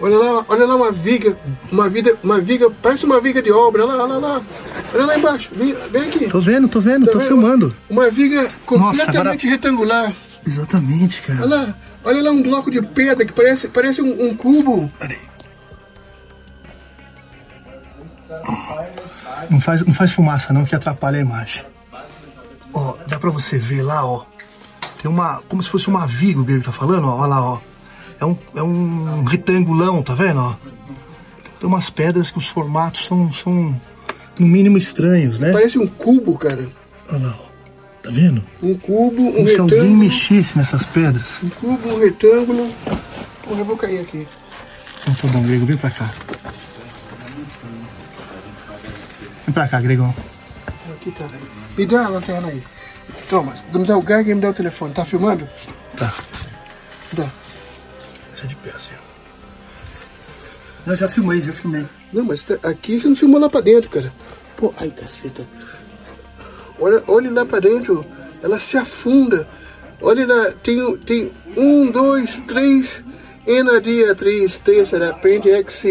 Olha lá, olha lá uma viga, uma viga, uma viga, parece uma viga de obra. Olha lá, olha lá. Olha lá embaixo. Vem, vem aqui. Tô vendo, tô vendo, Tá tô vendo? filmando. Uma viga completamente agora- retangular. Exatamente, cara. Olha lá, olha lá um bloco de pedra que parece, parece um, um cubo. Peraí. Não faz, não faz fumaça não, que atrapalha a imagem. Ó, dá pra você ver lá, ó. Tem uma. Como se fosse uma viga, o Grego tá falando, ó. Olha lá, ó. É um, é um retangulão, tá vendo, ó? Tem umas pedras que os formatos são, são no mínimo estranhos, né? Parece um cubo, cara. Olha lá, ó. Tá vendo? Um cubo, um Como se alguém retângulo. mexesse nessas pedras. Um cubo, um retângulo. Porra, eu vou cair aqui. Então tá bom, Grego, vem pra cá. Vem pra cá, Gregão. Aqui tá. Me dá a lanterna aí. Toma, me dá o gag e me dá o telefone. Tá filmando? Tá. Dá. Deixa de pé, assim. Não, já filmei, já filmei. Não, mas tá- aqui você não filmou lá pra dentro, cara. Pô, ai, caceta. Olha, olha lá pra dentro. Ela se afunda. Olha lá, tem, tem um, dois, três. Ena, dia, três, terça, repente, ex,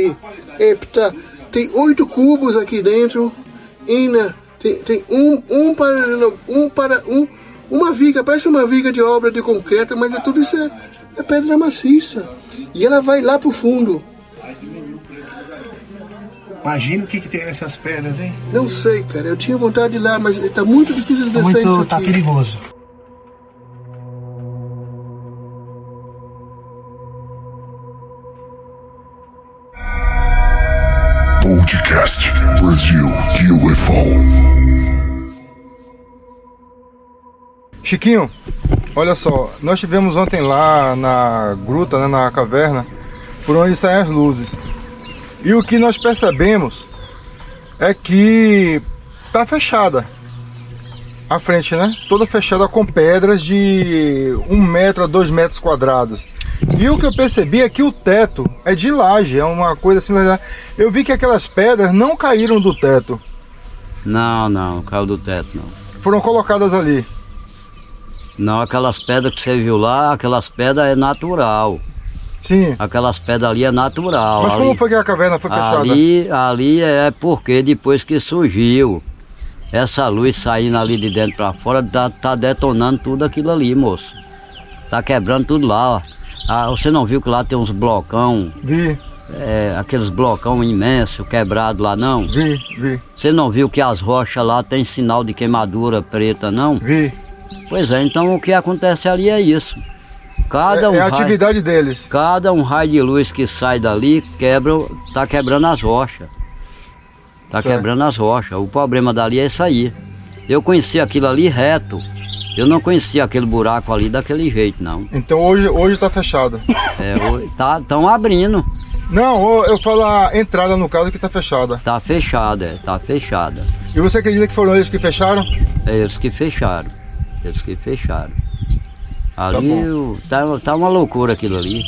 hepta. Tem oito cubos aqui dentro. Ena, tem, tem um, um para, um para, um, uma viga, parece uma viga de obra de concreto, mas é tudo isso é, é pedra maciça. E ela vai lá pro fundo. Imagina o que, que tem nessas pedras, hein? Não sei, cara. Eu tinha vontade de ir lá, mas tá muito difícil de Tá descer isso muito. aqui. tá perigoso. Podcast Brasil UFO. Chiquinho, olha só, nós tivemos ontem lá na gruta, né, na caverna, por onde saem as luzes. E o que nós percebemos é que tá fechada a frente, né? Toda fechada com pedras de um metro a dois metros quadrados. E o que eu percebi é que o teto é de laje, é uma coisa assim. Eu vi que aquelas pedras não caíram do teto, Não, não, caiu do teto não. foram colocadas ali. Não, aquelas pedras que você viu lá, aquelas pedras é natural. Sim. Aquelas pedras ali é natural. Mas ali, como foi que a caverna foi fechada? Ali, ali é porque depois que surgiu essa luz saindo ali de dentro pra fora, tá, tá detonando tudo aquilo ali, moço. Tá quebrando tudo lá, ó. Ah, você não viu que lá tem uns blocão, Vi, é, aqueles blocão imensos quebrados lá, não? vi, vi, Você não viu que as rochas lá tem sinal de queimadura preta, não? vi. Pois é, então o que acontece ali é isso. Cada É, um é a raio, atividade deles. cada um raio de luz que sai dali quebra, tá quebrando as rochas. Tá Certo. quebrando as rochas. O problema dali é isso aí. Eu conheci aquilo ali reto. Eu não conhecia aquele buraco ali daquele jeito, não. Então hoje, hoje tá fechada. É, o- tá, tão abrindo. Não, eu, falo a entrada no caso que tá fechada. Tá fechada, é, tá fechada. E você acredita que foram eles que fecharam? É eles que fecharam. Eles que fecharam. Ali o- tá, tá uma loucura aquilo ali.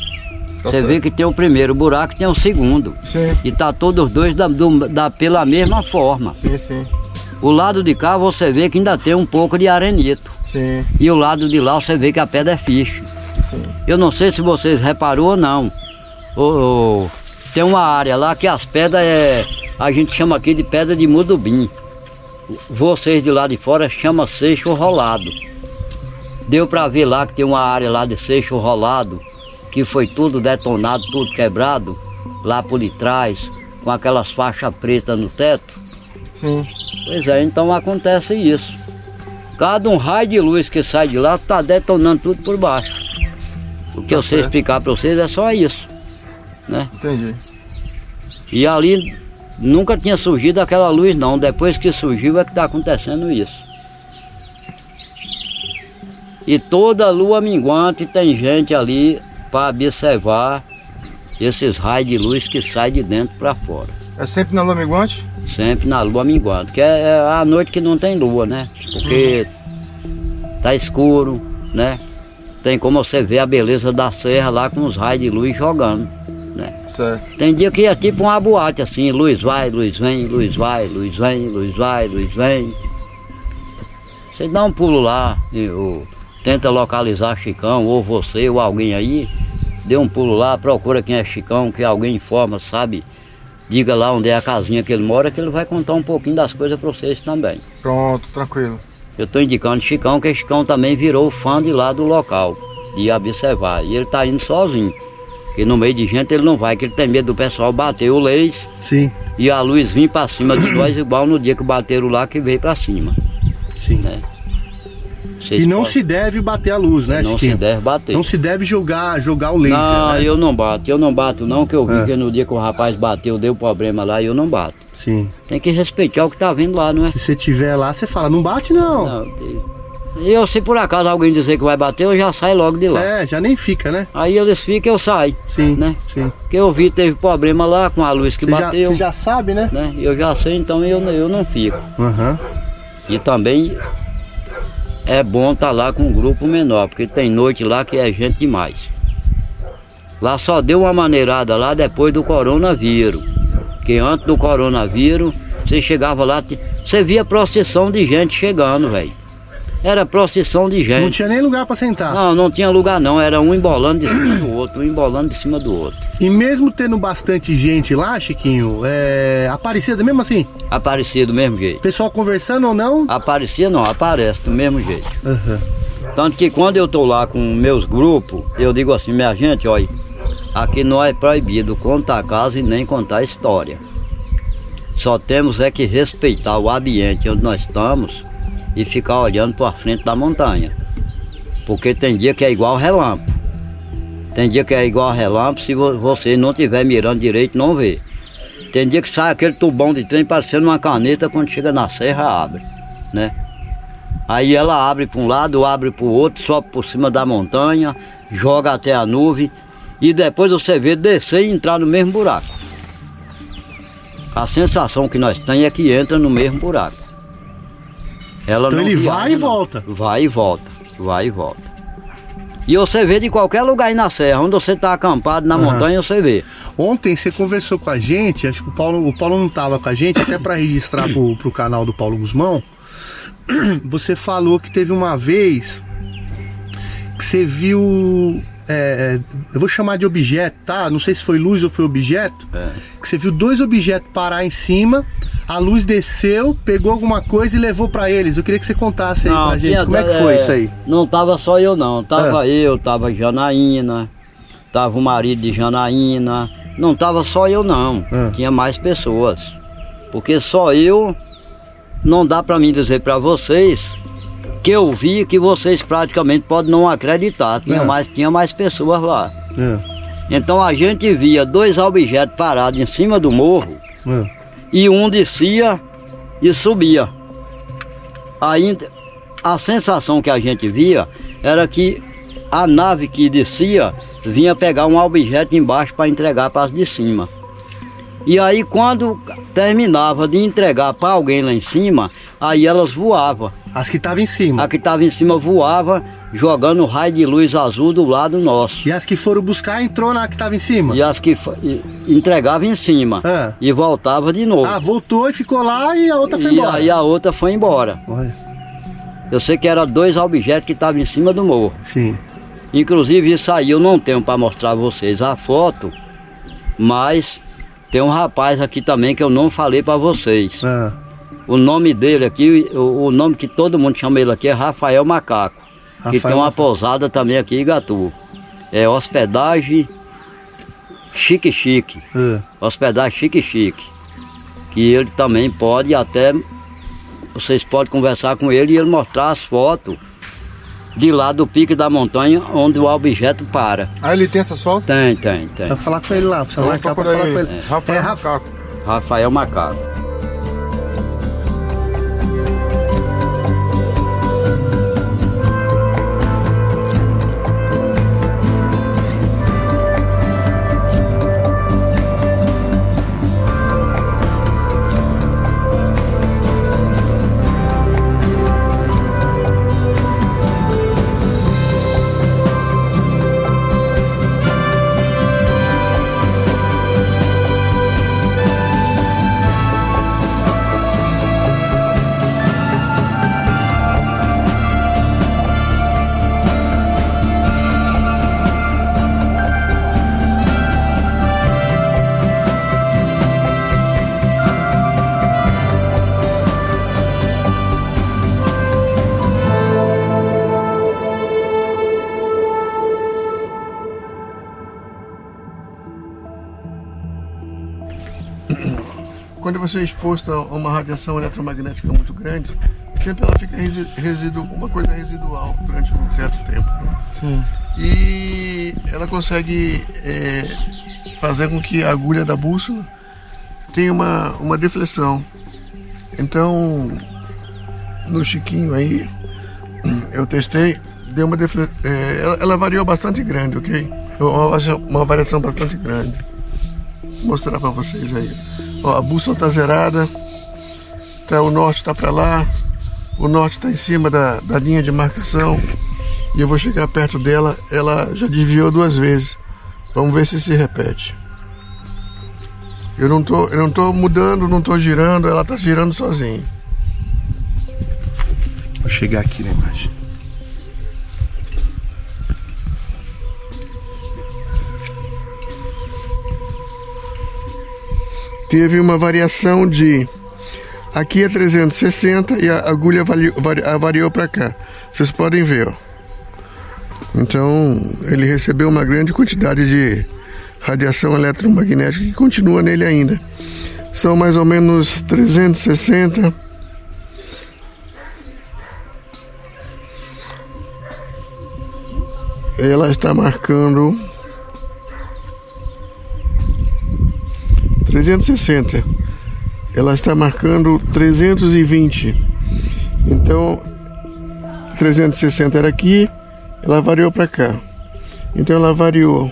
Tá Você certo. vê que tem o primeiro buraco e tem o segundo. Sim, E tá todos os dois da, do- da- pela mesma forma. sim, sim, O lado de cá você vê que ainda tem um pouco de arenito. sim, E o lado de lá você vê que a pedra é fiche. sim. Eu não sei se vocês reparou ou não. Ô, tem uma área lá que as pedras é. A gente chama aqui de pedra de mudubim. Vocês de lá de fora chamam seixo rolado. Deu pra ver lá que tem uma área lá de seixo rolado, que foi tudo detonado, tudo quebrado, lá por detrás, com aquelas faixas pretas no teto. sim. Pois é, então acontece isso. Cada um raio de luz que sai de lá está detonando tudo por baixo. O que eu sei explicar para vocês é só isso. Né? Entendi. E ali nunca tinha surgido aquela luz não. Depois que surgiu é que está acontecendo isso. E toda lua minguante tem gente ali para observar esses raios de luz que saem de dentro para fora. É sempre na lua minguante? Sempre na lua minguante, que é é a noite que não tem lua, né? Porque tá escuro, né? Tem como você ver a beleza da serra lá com os raios de luz jogando, né? Certo. Tem dia que é tipo uma boate assim, luz vai, luz vem, luz vai, luz vem, luz vai, luz vem. Você dá um pulo lá, e, ou tenta localizar Chicão, ou você, ou alguém aí, dê um pulo lá, procura quem é Chicão, que alguém informa, sabe? Diga lá onde é a casinha que ele mora, que ele vai contar um pouquinho das coisas para vocês também. Pronto, tranquilo. Eu estou indicando Chicão, que Chicão também virou fã de lá do local, de observar. E ele está indo sozinho. Porque no meio de gente ele não vai, que ele tem medo do pessoal bater o leis Sim, e a luz vir para cima de nós, igual no dia que bateram lá que veio para cima. sim. Né? Vocês E não podem- se deve bater a luz, né, não se Chiquinho? deve bater. Não se deve jogar, jogar o laser, Não, né? eu não bato, eu não bato não, que eu vi É. que no dia que o rapaz bateu, deu problema lá, eu não bato. Sim. Tem que respeitar o que tá vindo lá, não é? Se você tiver lá, você fala, não bate não. Não, e eu, se por acaso alguém dizer que vai bater, eu já saio logo de lá. É, já nem fica, né? Aí eles ficam, eu saio, Sim, né? sim. Porque eu vi teve problema lá com a luz que Você já, bateu, você já sabe, né? né? Eu já sei, então eu, eu não fico. Aham. E também é bom estar lá com um grupo menor, porque tem noite lá que é gente demais. Lá só deu uma maneirada lá depois do coronavírus. Que antes do coronavírus, você chegava lá, você via procissão de gente chegando, velho. Era procissão de Não gente. tinha nem lugar pra sentar. Não, não tinha lugar não, era um embolando de cima do outro, um embolando de cima do outro. E mesmo tendo bastante gente lá, Chiquinho, é... Aparecida mesmo assim? Aparecia do mesmo jeito. Pessoal conversando ou não? Aparecia não, aparece do mesmo jeito. Aham. Tanto que quando eu tô lá com meus grupos, eu digo assim, minha gente, olha, aqui não é proibido contar casa e nem contar história. Só temos é que respeitar o ambiente onde nós estamos e ficar olhando para frente da montanha. Porque tem dia que é igual relâmpago. Tem dia que é igual relâmpago, se vo- você não estiver mirando direito, não vê. Tem dia que sai aquele tubão de trem parecendo uma caneta, quando chega na serra abre, né? Aí ela abre para um lado, abre para o outro, sobe por cima da montanha, joga até a nuvem e depois você vê descer e entrar no mesmo buraco. A sensação que nós temos é que entra no mesmo buraco. Ela Então ele vai e não. volta. Vai e volta, vai e volta. E você vê de qualquer lugar aí na serra, onde você está acampado na Aham. montanha, você vê. Ontem você conversou com a gente, acho que o Paulo, o Paulo não estava com a gente, até para registrar pro, pro canal do Paulo Guzmão. Você falou que teve uma vez que você viu. É, é, eu vou chamar de objeto, tá? Não sei se foi luz ou foi objeto. É. Que você viu dois objetos parar em cima, a luz desceu, pegou alguma coisa e levou para eles. Eu queria que você contasse aí pra gente como é que foi isso aí. Não tava só eu não, tava Ah. eu, tava Janaína, tava o marido de Janaína, não tava só eu não, Ah. tinha mais pessoas. Porque só eu não dá para mim dizer para vocês que eu vi que vocês praticamente podem não acreditar, tinha Ah. mais tinha mais pessoas lá. É, Então a gente via dois objetos parados em cima do morro é. e um descia e subia. Aí a sensação que a gente via era que a nave que descia vinha pegar um objeto embaixo para entregar para as de cima. E aí quando terminava de entregar para alguém lá em cima, aí elas voavam. As que estavam em cima. A que estava em cima voava, jogando raio de luz azul do lado nosso. E as que foram buscar entrou na que estava em cima. E as que e- entregava em cima Ah. e voltava de novo. Ah, voltou e ficou lá e a outra foi e embora. aí a outra foi embora. Olha, Eu sei que eram dois objetos que estavam em cima do morro. sim. Inclusive isso aí eu não tenho para mostrar a vocês a foto, mas tem um rapaz aqui também que eu não falei para vocês. Ah, O nome dele aqui, o, o nome que todo mundo chama ele aqui é Rafael Macaco. que Rafael tem uma pousada também aqui em Igatu. É hospedagem chique chique. ah. hospedagem chique chique. Que ele também pode até. Vocês podem conversar com ele e ele mostrar as fotos de lá do pique da montanha onde o objeto para. Aí ele tem essas fotos? Tem, tem, tem. Precisa falar com ele lá, precisa Vamos marcar pra falar com ele. ele. Rafael É, Macaco. Rafael Macaco. Quando você é exposto a uma radiação eletromagnética muito grande, sempre ela fica resi residu uma coisa residual durante um certo tempo. Né? Sim. E ela consegue é, fazer com que a agulha da bússola tenha uma, uma deflexão. Então, no Chiquinho aí, eu testei, deu uma defle... É, ela, ela variou bastante grande, ok? Acho uma variação bastante grande. Vou mostrar para vocês aí. Ó, a bússola tá zerada, tá, o norte está para lá, o norte está em cima da, da linha de marcação e eu vou chegar perto dela, ela já desviou duas vezes. Vamos ver se se repete. Eu não tô, eu não tô mudando, não tô girando, ela tá girando sozinha. Vou chegar aqui na imagem. Teve uma variação de aqui é 360 e a agulha variou, variou para cá. Vocês podem ver, ó. Então, ele recebeu uma grande quantidade de radiação eletromagnética que continua nele ainda. São mais ou menos 360 ela está marcando 360. Ela está marcando 320. Então, 360 era aqui, ela variou para cá. Então ela variou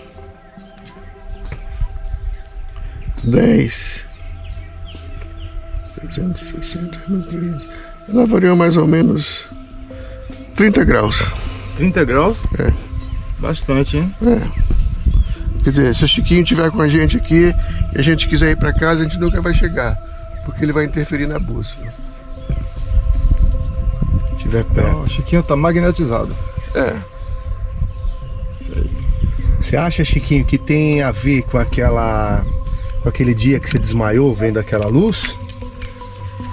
10 360 menos 30. Ela variou mais ou menos 30 graus. 30 graus? É. Bastante, hein? É. Quer dizer, se o Chiquinho estiver com a gente aqui e a gente quiser ir para casa, a gente nunca vai chegar, porque ele vai interferir na bússola. Se tiver Então, perto. o Chiquinho tá magnetizado. É. Isso aí. Você acha, Chiquinho, que tem a ver com aquela. com aquele dia que você desmaiou vendo aquela luz?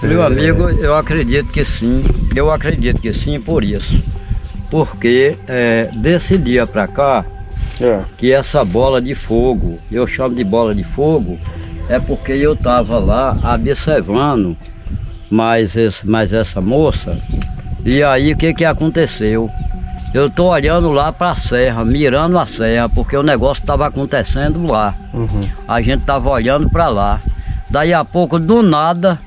Meu amigo, eu acredito que sim. Eu acredito que sim por isso. Porque é, desse dia pra cá, É. que essa bola de fogo, eu chamo de bola de fogo, é porque eu estava lá observando mais, esse, mais essa moça, e aí o que, que aconteceu? Eu tô olhando lá para a serra, mirando a serra, porque o negócio estava acontecendo lá. A gente tava olhando para lá. Daí a pouco, do nada,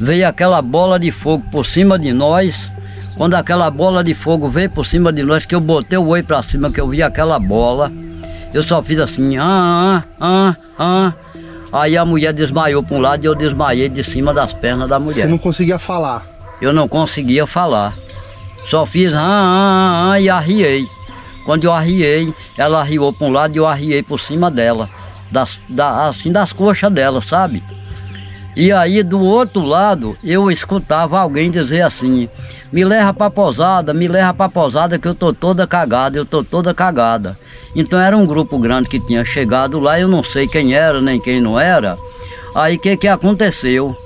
veio aquela bola de fogo por cima de nós. Quando aquela bola de fogo veio por cima de nós, que eu botei o oi para cima, que eu vi aquela bola, eu só fiz assim, ah, ah, ah, ah. Aí a mulher desmaiou para um lado e eu desmaiei de cima das pernas da mulher. Você não conseguia falar. Eu não conseguia falar. Só fiz ah, ah, ah, e arriei. Quando eu arriei, ela arriou para um lado e eu arriei por cima dela. Das, da, assim das coxas dela, sabe? E aí do outro lado eu escutava alguém dizer assim, me leva pra posada, me leva pra posada que eu tô toda cagada, eu tô toda cagada. Então era um grupo grande que tinha chegado lá, eu não sei quem era nem quem não era. Aí o que que aconteceu?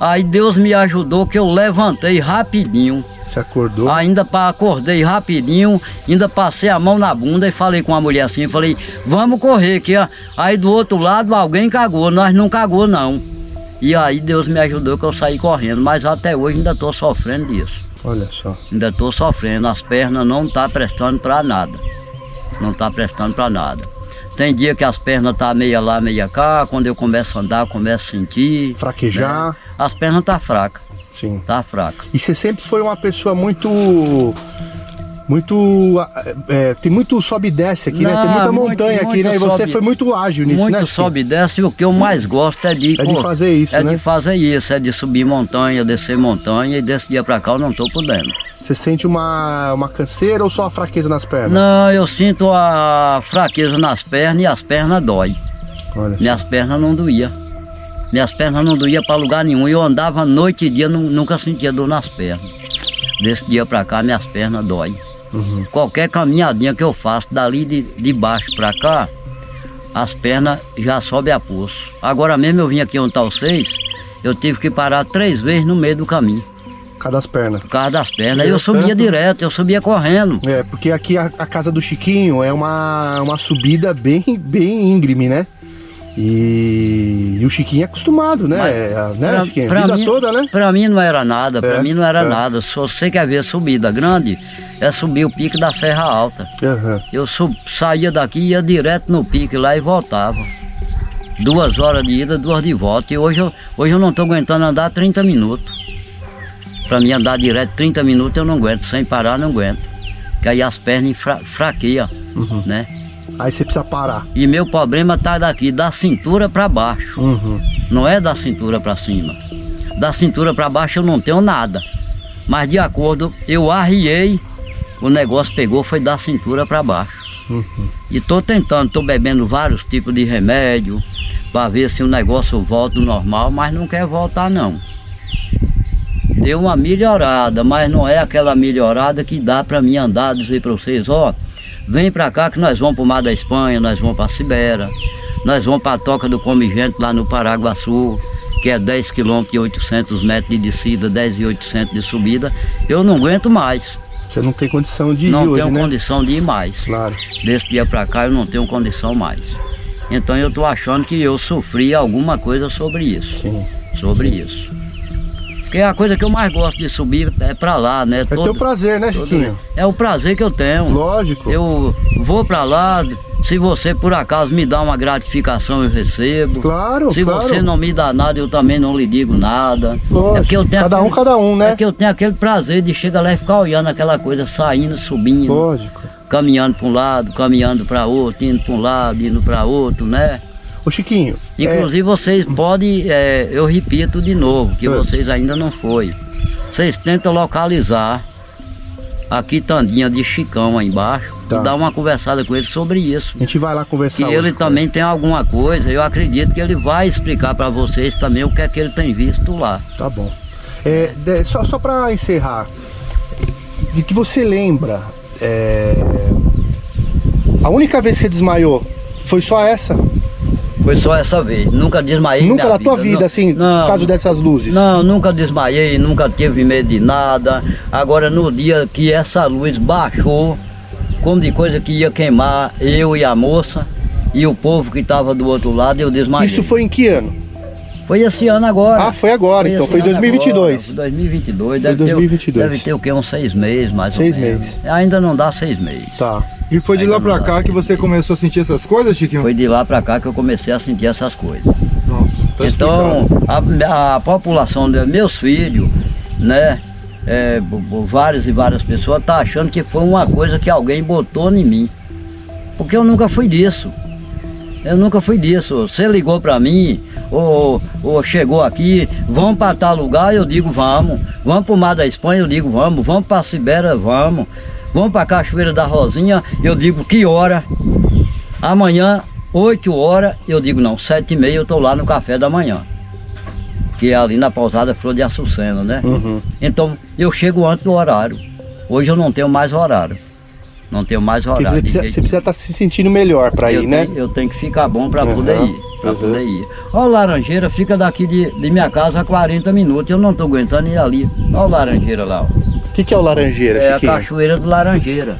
Aí Deus me ajudou que eu levantei rapidinho. Você acordou. Ainda pa- acordei rapidinho, ainda passei a mão na bunda e falei com a mulher assim, falei, vamos correr que aí do outro lado alguém cagou, nós não cagou não. E aí Deus me ajudou que eu saí correndo, mas até hoje ainda estou sofrendo disso. Olha só. Ainda estou sofrendo, as pernas não tá prestando para nada. Não tá prestando para nada. Tem dia que as pernas tá meia lá, meia cá, quando eu começo a andar, começo a sentir. Fraquejar. né? As pernas tá fracas, Sim. tá fraca. E você sempre foi uma pessoa muito. Muito. é, tem muito sobe e desce aqui, né? Tem Não, muita muito- montanha aqui, muito né? E você sobe- foi muito ágil nisso, Muito né? Chico? sobe e desce, e o que eu mais gosto é de... É de fazer isso, É né? de fazer isso, é de subir montanha, descer montanha, e desse dia pra cá eu não tô podendo. Você sente uma, uma canseira ou só a fraqueza nas pernas? Não, eu sinto a fraqueza nas pernas e as pernas dói. Olha só. Minhas pernas não doía. Minhas pernas não doía para lugar nenhum. Eu andava noite e dia, nu- nunca sentia dor nas pernas. Desse dia pra cá, minhas pernas dói. Qualquer caminhadinha que eu faço dali de, de baixo pra cá, as pernas já sobem a pulso. Agora mesmo eu vim aqui onde tá vocês, eu tive que parar três vezes no meio do caminho, Cada as pernas. por causa das pernas. Deu Eu subia tanto? direto, eu subia correndo. É, porque aqui a, a casa do Chiquinho é uma, uma subida bem, bem íngreme, né? E, e o Chiquinho é acostumado, né? Mas, É, né, pra- Chiquinho? pra Vida mim- toda, né? Pra mim não era nada, pra É, mim não era é. nada. Se você quer ver subida grande, é subir o pique da Serra Alta. Aham. Eu sub- saía daqui, ia direto no pique lá e voltava. Duas horas de ida, duas de volta. E hoje eu, hoje eu não estou aguentando andar 30 minutos. Para mim andar direto 30 minutos eu não aguento, sem parar não aguento. Porque aí as pernas fra fraqueiam, Uhum. né? Aí você precisa parar. E meu problema tá daqui, da cintura para baixo. Uhum. Não é da cintura para cima. Da cintura para baixo eu não tenho nada. Mas de acordo, eu arriei, o negócio pegou, foi da cintura para baixo. E tô tentando, tô bebendo vários tipos de remédio para ver se o negócio volta ao normal, mas não quer voltar não. Deu uma melhorada, mas não é aquela melhorada que dá para mim andar, dizer para vocês, ó, vem para cá que nós vamos para o Mar da Espanha, nós vamos para Sibéria, nós vamos para a Toca do Comigente lá no Paraguaçu, que é 10 km e 800 metros de descida, 10 e 800 de subida. Eu não aguento mais, Você não tem condição de ir não hoje, tenho né? condição de ir mais. Claro. Desse dia para cá eu não tenho condição mais. Então eu tô achando que eu sofri alguma coisa sobre isso, Sim. sobre isso. Porque a coisa que eu mais gosto de subir é para lá, né? É teu prazer, né, Chiquinho? É o prazer que eu tenho. Lógico. Eu vou para lá, se você por acaso me dá uma gratificação, eu recebo. Claro, Se claro. você não me dá nada, eu também não lhe digo nada. Lógico. É porque eu tenho Cada um, cada um, né? É que eu tenho aquele prazer de chegar lá e ficar olhando aquela coisa saindo, subindo, Lógico. caminhando para um lado, caminhando para outro, indo para um lado, indo para outro, né? Ô, Chiquinho. é, Inclusive vocês podem, é, eu repito de novo, que É. vocês ainda não foi. Vocês tentam localizar a quitandinha de Chicão aí embaixo Tá. e dar uma conversada com ele sobre isso. a gente vai lá conversar. ele hoje. também tem alguma coisa, eu acredito que ele vai explicar para vocês também o que é que ele tem visto lá. Tá bom. É, de- só só para encerrar, de que você lembra, é, a única vez que você desmaiou foi só essa? Foi só essa vez, nunca desmaiei. Nunca na tua vida, Não, assim, não, por causa dessas luzes? Não, nunca desmaiei, nunca tive medo de nada. Agora no dia que essa luz baixou, como de coisa que ia queimar eu e a moça e o povo que estava do outro lado, eu desmaiei. Isso foi em que ano? Foi esse ano agora. Ah, foi agora, então, esse foi ano 2022. agora, foi 2022. Foi Deve, 2022. Ter, deve ter o quê? Uns seis meses, mais Seis ou menos. meses. Ainda não dá seis meses. Tá. E foi de lá pra cá que você começou a sentir essas coisas, Chiquinho? Foi de lá pra cá que eu comecei a sentir essas coisas. Pronto, tá então, a, a população de meus filhos, né? é, várias e várias pessoas tá achando que foi uma coisa que alguém botou em mim. Porque eu nunca fui disso. Eu nunca fui disso. Você ligou pra mim, ou, ou chegou aqui, vamos para tal lugar, eu digo vamos. Vamos pro Mar da Espanha, eu digo vamos. Vamos pra Sibéria, vamos. Vamos pra Cachoeira da Rosinha, eu digo que hora? Amanhã, 8 horas, eu digo não, 7 e meia eu tô lá no café da manhã. Que é ali na pousada Flor de Açucena, né? Uhum. Então eu chego antes do horário. Hoje eu não tenho mais horário. Não tenho mais horário. você precisa, você precisa estar se sentindo melhor para ir, né? Tenho, eu tenho que ficar bom para Uhum, poder ir. Para uhum. poder ir. Ó, o Laranjeira fica daqui de, de minha casa a 40 minutos. Eu não estou aguentando ir ali. Ó, o Laranjeira lá. Ó. O que, que é o Laranjeira, É a Chiquinho? Cachoeira do Laranjeira.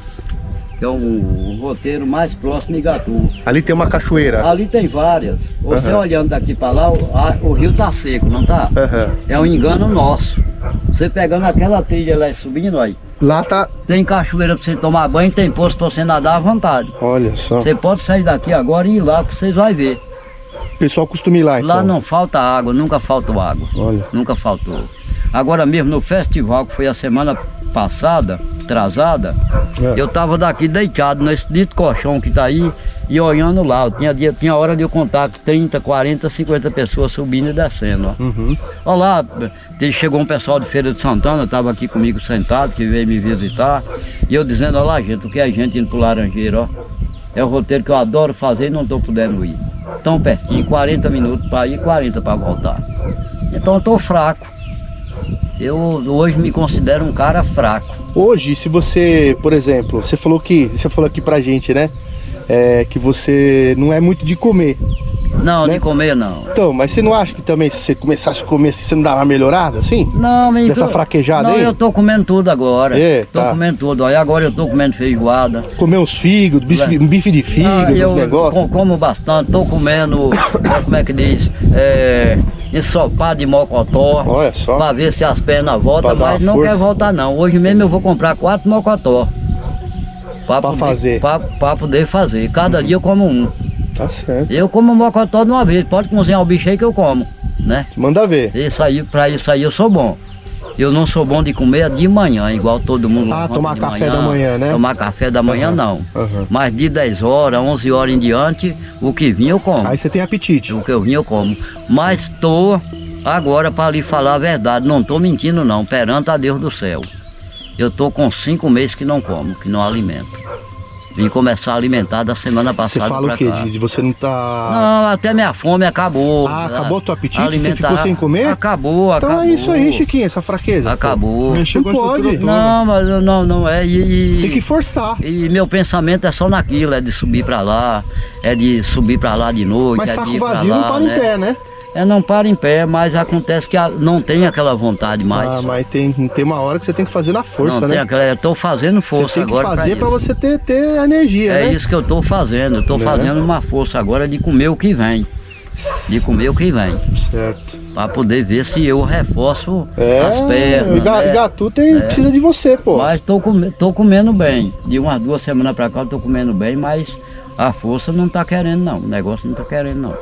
Que é o, o roteiro mais próximo de Igatu. Ali tem uma cachoeira. Ali tem várias. Você Aham. olhando daqui para lá, o, a- o rio tá seco, não tá? Aham. É um engano nosso. Você pegando aquela trilha lá e subindo aí, Lá tá. tem cachoeira para você tomar banho, tem poço para você nadar à vontade. Olha só. Você pode sair daqui agora e ir lá que vocês vão ver. O pessoal costuma ir lá, então. Lá não falta água, nunca faltou água. Olha. Nunca faltou. Agora mesmo no festival que foi a semana passada, atrasada, É. eu tava daqui deitado nesse dito colchão que tá aí e olhando lá. Eu tinha, dia- tinha hora de eu contar que 30, 40, 50 pessoas subindo e descendo. Ó. Uhum. Olha lá, te- chegou um pessoal de Feira de Santana, estava aqui comigo sentado, que veio me visitar, e eu dizendo, olha lá, gente, o que é gente indo pro Laranjeiro, ó. É o roteiro que eu adoro fazer e não estou podendo ir. Tão pertinho, 40 minutos para ir, 40 para voltar. Então eu estou fraco. Eu hoje me considero um cara fraco. Hoje, se você, por exemplo, você falou que. Você falou aqui pra gente, né? É, que você não é muito de comer. Não, né? de comer não. Então, mas você não acha que também se você começasse a comer assim, você não dá uma melhorada assim? Não, me Dessa fraquejada não, aí? eu tô comendo tudo agora. É, tô tá. comendo tudo. Aí agora eu tô comendo feijoada. Comer uns fígados, bife, um bife de fígado, Ah, eu como bastante, tô comendo, é, como é que diz? É, ensopado de mocotó. Olha só. Pra ver se as pernas voltam, mas não força. quer voltar não. Hoje mesmo eu vou comprar quatro mocotó. Pra, Pra poder, fazer. Pra, pra poder fazer. Cada dia eu como um. Tá certo. Eu como mocotó de uma vez. Pode cozinhar o bicho aí que eu como, né? Manda ver. Isso aí, pra isso aí eu sou bom. Eu não sou bom de comer de manhã, igual todo mundo. Ah, tomar café da manhã, né? Tomar café da manhã Aham, não. aham. Mas de 10 horas, 11 horas em diante, o que vinha eu como. Aí você tem apetite. O que eu vinha eu como. Mas tô agora para lhe falar a verdade, não tô mentindo não, perante a Deus do céu. Eu tô com cinco meses que não como, que não alimento. Vim começar a alimentar da semana Você passada fala pra o quê? cá. De, de você não tá. Não, até minha fome acabou. Ah, acabou teu apetite? Você Alimentar- ficou sem comer? Acabou, Então acabou. é isso aí, Chiquinho, essa fraqueza. Acabou. Mexeu Não pode. Não, mas não, não é. E, e- Tem que forçar. e meu pensamento é só naquilo, é de subir pra lá, é de subir pra lá de noite. Mas é saco de ir pra vazio lá, não para né? em pé, né? É, não para em pé, mas acontece que não tem aquela vontade mais. Ah, mas tem, tem uma hora que você tem que fazer na força, não né? tem aquela. Eu tô fazendo força Você tem que agora. fazer isso. você ter, ter energia, É né? isso que eu tô fazendo. Eu tô Né? fazendo uma força agora de comer o que vem. De comer o que vem. Certo. Pra poder ver se eu reforço É, as pernas. Ga- né? Gatu tem, precisa de você, pô. Mas tô, come- tô comendo bem. De umas duas semanas pra cá eu tô comendo bem, mas a força não tá querendo não. O negócio não tá querendo não.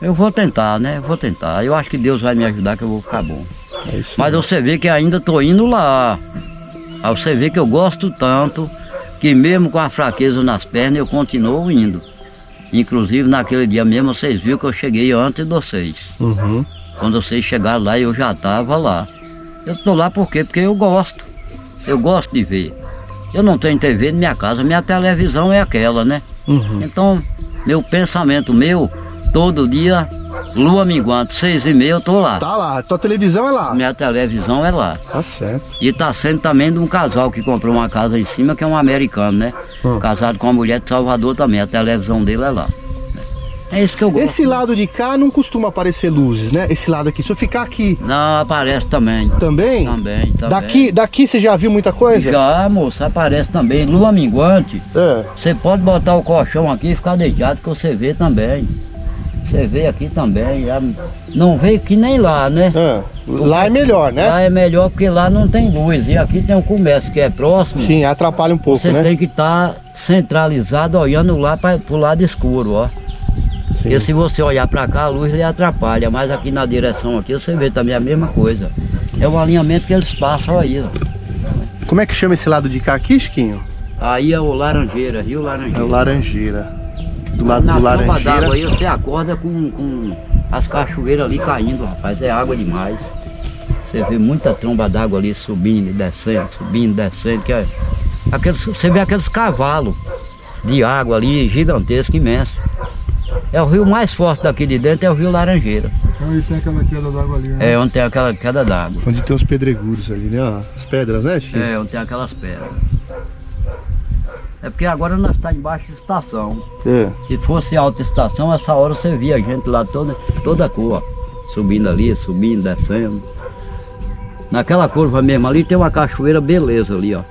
Eu vou tentar, né? Vou tentar. Eu acho que Deus vai me ajudar que eu vou ficar bom. É Mas você vê que ainda tô indo lá. Aí você vê que eu gosto tanto que mesmo com a fraqueza nas pernas eu continuo indo. Inclusive naquele dia mesmo vocês viram que eu cheguei antes de vocês. Uhum. Quando vocês chegaram lá, eu já estava lá. Eu estou lá por quê? Porque eu gosto. Eu gosto de ver. Eu não tenho TV na minha casa, minha televisão é aquela, né? Uhum. Então, meu pensamento meu, todo dia, lua minguante, seis e meia eu tô lá. Tá lá, tua televisão é lá. Minha televisão é lá. Tá certo. E tá sendo também de um casal que comprou uma casa em cima, que é um americano, né? Hum. Casado com uma mulher de Salvador também, a televisão dele é lá. É isso que eu gosto. Esse lado de cá não costuma aparecer luzes, né? Esse lado aqui. Se eu ficar aqui Não, aparece também. também, Também, também. daqui, daqui você já viu muita coisa? Já, moça, aparece também. Lua minguante, É. você pode botar o colchão aqui e ficar deitado que você vê também. Você vê aqui também. já Não vê que nem lá, né? é. Lá é melhor, né? Lá é melhor porque lá não tem luz. E aqui tem um comércio que é próximo. Sim, atrapalha um pouco, Você né? tem que estar centralizado olhando lá para o lado escuro, ó. Sim. Porque se você olhar para cá, a luz lhe atrapalha. Mas aqui na direção aqui você vê também a mesma coisa. É o alinhamento que eles passam aí, ó. Como é que chama esse lado de cá aqui, Chiquinho? Aí é o Laranjeira, Rio É Laranjeira. o Laranjeira. Do lado Na do tromba d'água Laranjeira. aí você acorda com, com as cachoeiras ali caindo, rapaz. É água demais. Você vê muita tromba d'água ali subindo e descendo, subindo e descendo. Que é, aqueles, você vê aqueles cavalos de água ali, gigantesco, imenso. É o rio mais forte daqui de dentro, é o rio Laranjeira. Então ele tem aquela queda d'água ali, né? É onde tem aquela queda d'água. Onde tem os pedregulhos ali, né? As pedras, né, Chiquinho? É, onde tem aquelas pedras. É porque agora nós estamos embaixo de estação. É. Se fosse alta estação, essa hora você via a gente lá toda, toda cor, ó, subindo ali, subindo, descendo. Naquela curva mesmo ali tem uma cachoeira beleza ali, ó.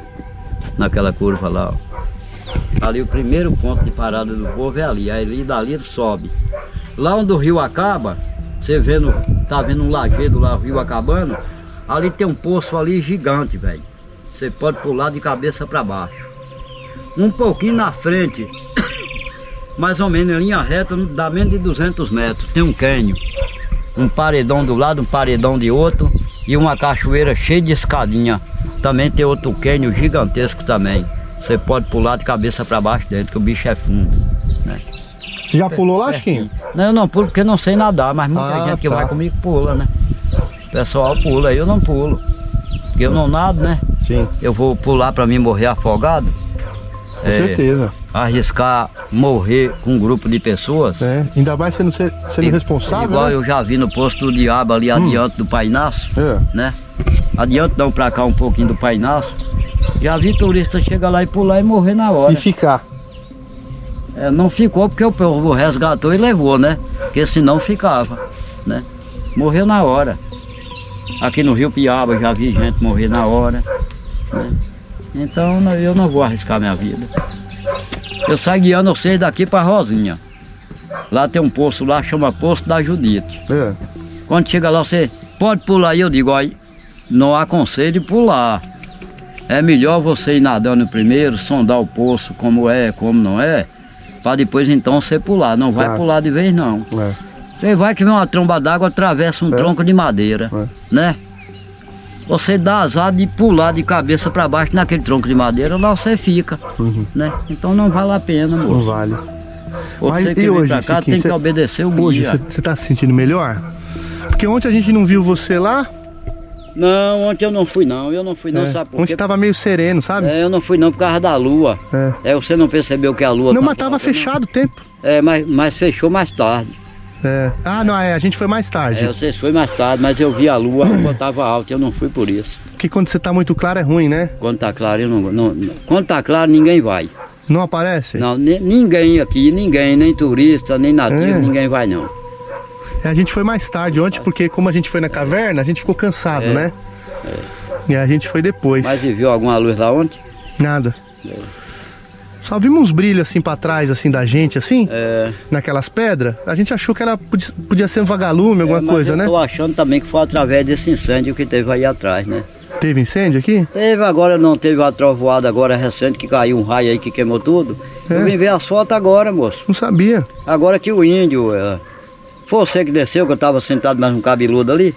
Naquela curva lá, ó. Ali o primeiro ponto de parada do povo é ali, aí ali dali ele sobe. Lá onde o rio acaba, você vendo, tá vendo um lajedo lá, o rio acabando, ali tem um poço ali gigante, velho. Você pode pular de cabeça para baixo. Um pouquinho na frente, mais ou menos em linha reta, dá menos de 200 metros. Tem um cânion, um paredão do lado, um paredão de outro e uma cachoeira cheia de escadinha. Também tem outro cânion gigantesco também. Você pode pular de cabeça para baixo dentro, que o bicho é fundo. Né? Você já pulou lá, Chiquinho? Não, eu não pulo porque não sei nadar, mas muita Ah, gente que tá. vai comigo pula, né? O pessoal pula, eu não pulo. Porque eu não nado, né? Sim, Eu vou pular para mim morrer afogado. Com É, certeza. Arriscar morrer com um grupo de pessoas. É. Ainda mais sendo, sendo I- responsável, Igual né? eu já vi no posto do diabo ali adiante do Painaço, É. né? Adiante não pra cá um pouquinho do Painaço. Já vi turista chegar lá e pular e morrer na hora. E ficar. É, não ficou porque o povo resgatou e levou, né? Porque senão ficava, né? Morreu na hora. Aqui no Rio Piaba já vi gente morrer na hora. né? Então eu não vou arriscar minha vida. Eu saio guiando vocês daqui para Rosinha. Lá tem um poço lá, chama Poço da Judite. É. Quando chega lá, você pode pular aí, eu digo, aí, não aconselho pular. É melhor você ir nadando primeiro, sondar o poço, como é, como não é, para depois então você pular. Não vai pular de vez não. É. Você vai que vem uma tromba d'água, atravessa um É. tronco de madeira, É. né? Você dá azar de pular de cabeça para baixo naquele tronco de madeira, lá você fica, né? Então não vale a pena, Não moço. vale. Você Mas que e hoje, pra cá Chiquinho, tem cê- que obedecer o Hoje, guia. você tá se sentindo melhor? Porque ontem a gente não viu você lá. Não, ontem eu não fui não, eu não fui não, É. sabe por Ontem quê? tava meio sereno, sabe? É, eu não fui não por causa da lua. É. É, você não percebeu que a lua Não, tá mas tava alta, não? fechado o tempo. É, mas, mas fechou mais tarde. É. Ah, não, é, a gente foi mais tarde. É, você foi mais tarde, mas eu vi a lua, a lua tava alta, eu não fui por isso. Porque quando você tá muito claro é ruim, né? Quando tá claro, eu não, não, Quando tá claro, ninguém vai. Não aparece? Não, ni- ninguém aqui, ninguém, nem turista, nem nativo, É. ninguém vai não. É, A gente foi mais tarde ontem, porque como a gente foi na caverna, a gente ficou cansado, É. né? E a gente foi depois. Mas e viu alguma luz lá ontem? Nada. Só vimos uns brilhos assim pra trás, assim, da gente, assim, É. naquelas pedras. A gente achou que era, podia, podia ser um vagalume, alguma É, coisa, eu né? tô achando também que foi através desse incêndio que teve aí atrás, né? Teve incêndio aqui? Teve agora, não teve uma trovoada agora recente que caiu um raio aí que queimou tudo. É. Eu vim ver as fotos agora, moço. Não sabia. Agora que o índio. É... Foi você que desceu, que eu tava sentado mais um cabeludo ali?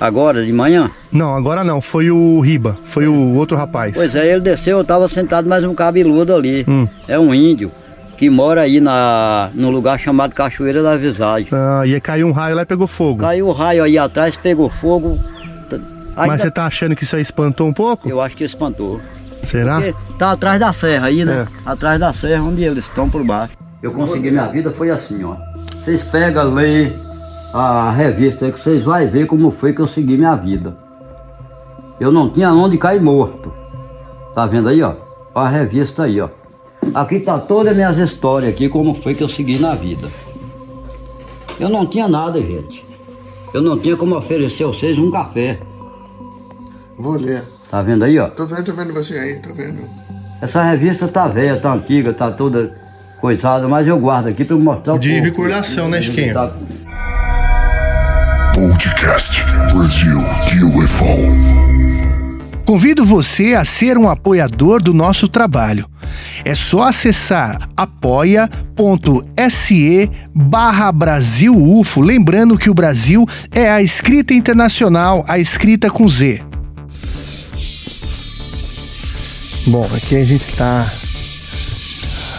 Agora, de manhã? Não, agora não. Foi o Riba. Foi o outro rapaz. Pois é, ele desceu, eu tava sentado mais um cabeludo ali. Hum. É um índio que mora aí na, num lugar chamado Cachoeira da Visagem. Ah, e aí caiu um raio lá e pegou fogo. Caiu o raio aí atrás, pegou fogo. Ainda- Mas você tá achando que isso aí espantou um pouco? Eu acho que espantou. Será? Porque tá atrás da serra aí, né? É. Atrás da serra onde eles estão por baixo. Eu consegui minha vida foi assim, ó. Vocês pegam, lê a revista aí que vocês vão ver como foi que eu segui minha vida. Eu não tinha onde cair morto. Tá vendo aí, ó? A revista aí, ó. Aqui tá todas as minhas histórias aqui, como foi que eu segui na vida. Eu não tinha nada, gente. Eu não tinha como oferecer a vocês um café. Vou ler. Tá vendo aí, ó? Tô vendo, tô vendo você aí, tô vendo. Essa revista tá velha, tá antiga, tá toda coisada, mas eu guardo aqui pra mostrar o De recordação, né, Chiquinho? Tá- Podcast Brasil UFO. Convido você a ser um apoiador do nosso trabalho. É só acessar apoia.se barra Brasil UFO. Lembrando que o Brasil é a escrita internacional, a escrita com Z. Bom, aqui a gente está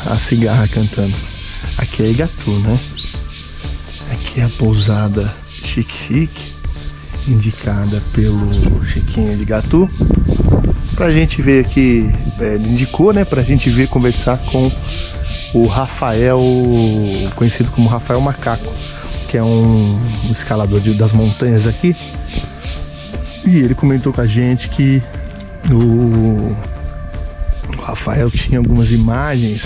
a cigarra cantando. Aqui é Igatu, né? Aqui é a pousada Chique Chique, indicada pelo Chiquinho de Gatu. Pra gente ver aqui, é, ele indicou, né? Pra gente ver conversar com o Rafael, conhecido como Rafael Macaco, que é um, escalador de- das montanhas aqui. E ele comentou com a gente que o, o Rafael tinha algumas imagens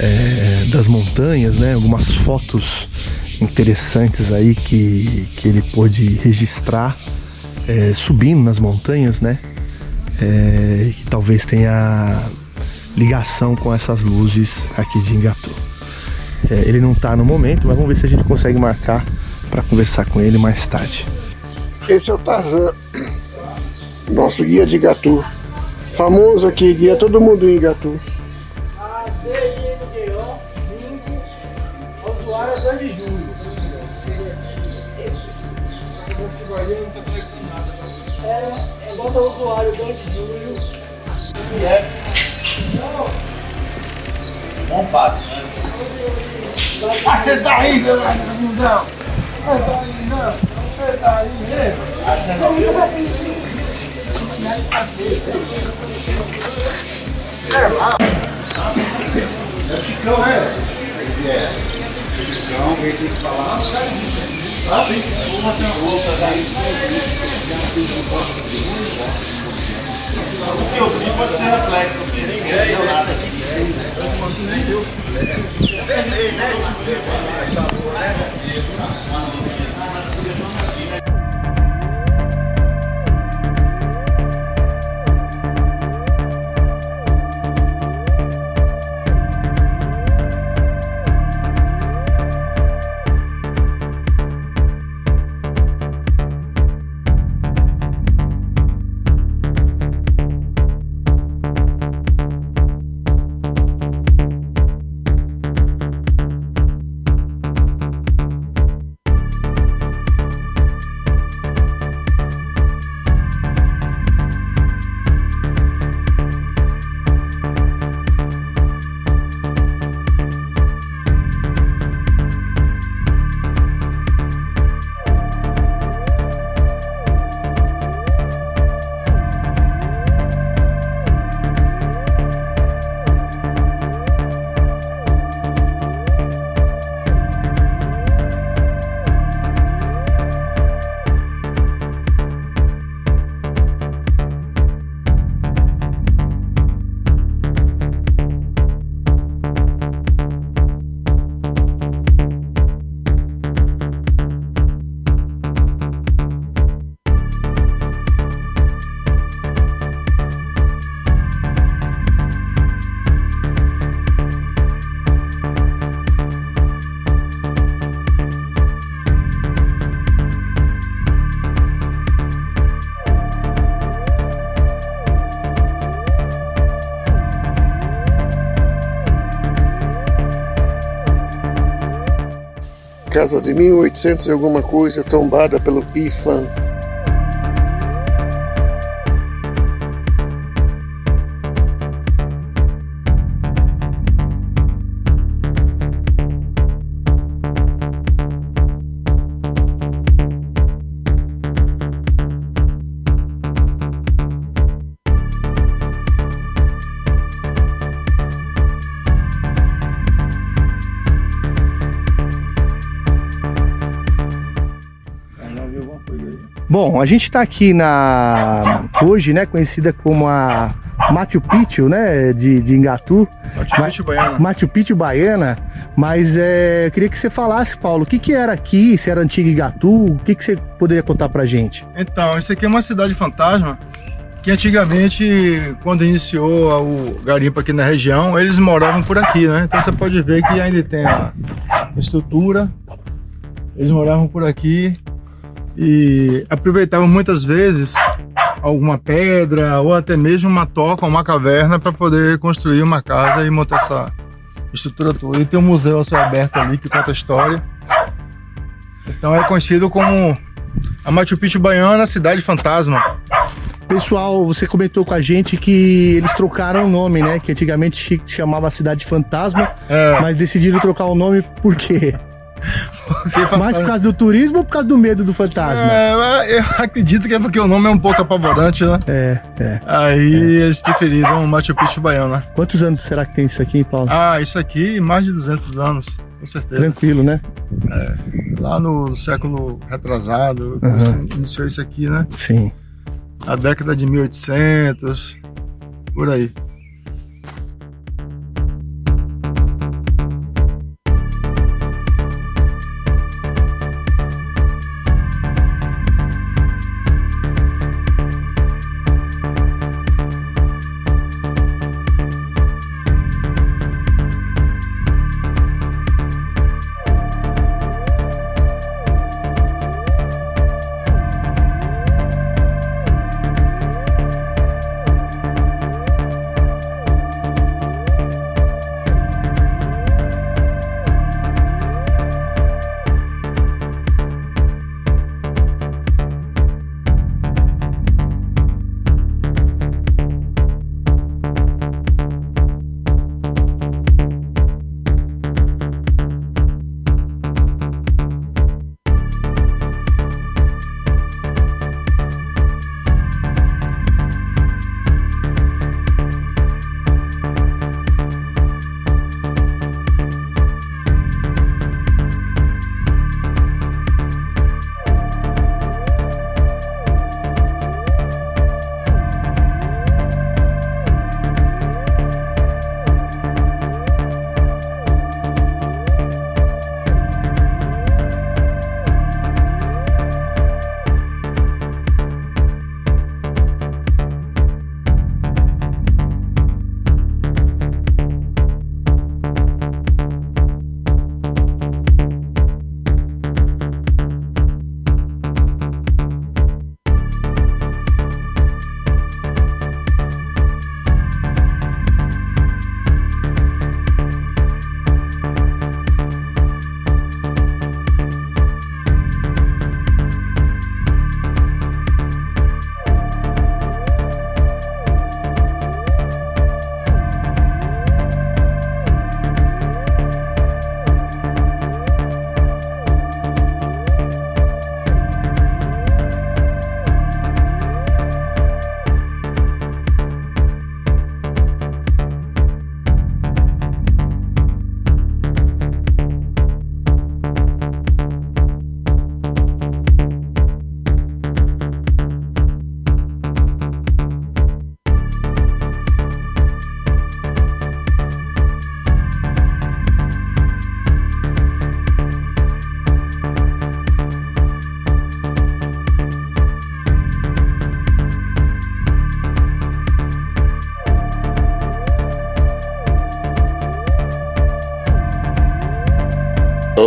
é, das montanhas, né? Algumas fotos interessantes aí que, que ele pôde registrar é, subindo nas montanhas, né? É, que talvez tenha ligação com essas luzes aqui de Ingatu. É, ele não tá no momento, mas vamos ver se a gente consegue marcar para conversar com ele mais tarde. Esse é o Tarzan, nosso guia de Gatu. Famoso aqui, guia todo mundo em Gatu. santuário do Antúlio. E é bom passo, né? Ah, você tá aí, meu não. Você tá aí, não. Você tá aí, né? É lá. É o Chicão, né? É. O Chicão quem tá tem que falar. Ah, vem. Vamos fazer uma louça daí. O que eu vi pode ser reflexo, porque ninguém deu nada aqui. Vermelho, né? Casa de 1800 e alguma coisa tombada pelo IFAM. A gente está aqui na hoje, né, conhecida como a Machu Picchu, né, de, de Ingatu. Machu Picchu Baiana. Machu Picchu Baiana, mas é, eu queria que você falasse, Paulo, o que, que era aqui, se era antiga Ingatu, o que, que você poderia contar pra gente? Então, isso aqui é uma cidade fantasma que antigamente, quando iniciou o garimpo aqui na região, eles moravam por aqui, né? Então você pode ver que ainda tem a estrutura, eles moravam por aqui e aproveitavam muitas vezes alguma pedra ou até mesmo uma toca, uma caverna para poder construir uma casa e montar essa estrutura toda. E tem um museu a céu aberto ali que conta a história. Então é conhecido como a Machu Picchu Baiana, cidade fantasma. Pessoal, você comentou com a gente que eles trocaram o nome, né? Que antigamente se chamava Cidade Fantasma, É. mas decidiram trocar o nome por quê? Mais por causa do turismo ou por causa do medo do fantasma? É, eu acredito que é porque o nome é um pouco apavorante, né? É, é. Aí eles preferiram Machu Picchu Baiana. Quantos anos será que tem isso aqui, Paulo? Ah, isso aqui, mais de 200 anos, com certeza. Tranquilo, né? Lá no século retrasado, Uhum. iniciou isso aqui, né? Sim. A década de 1800, por aí.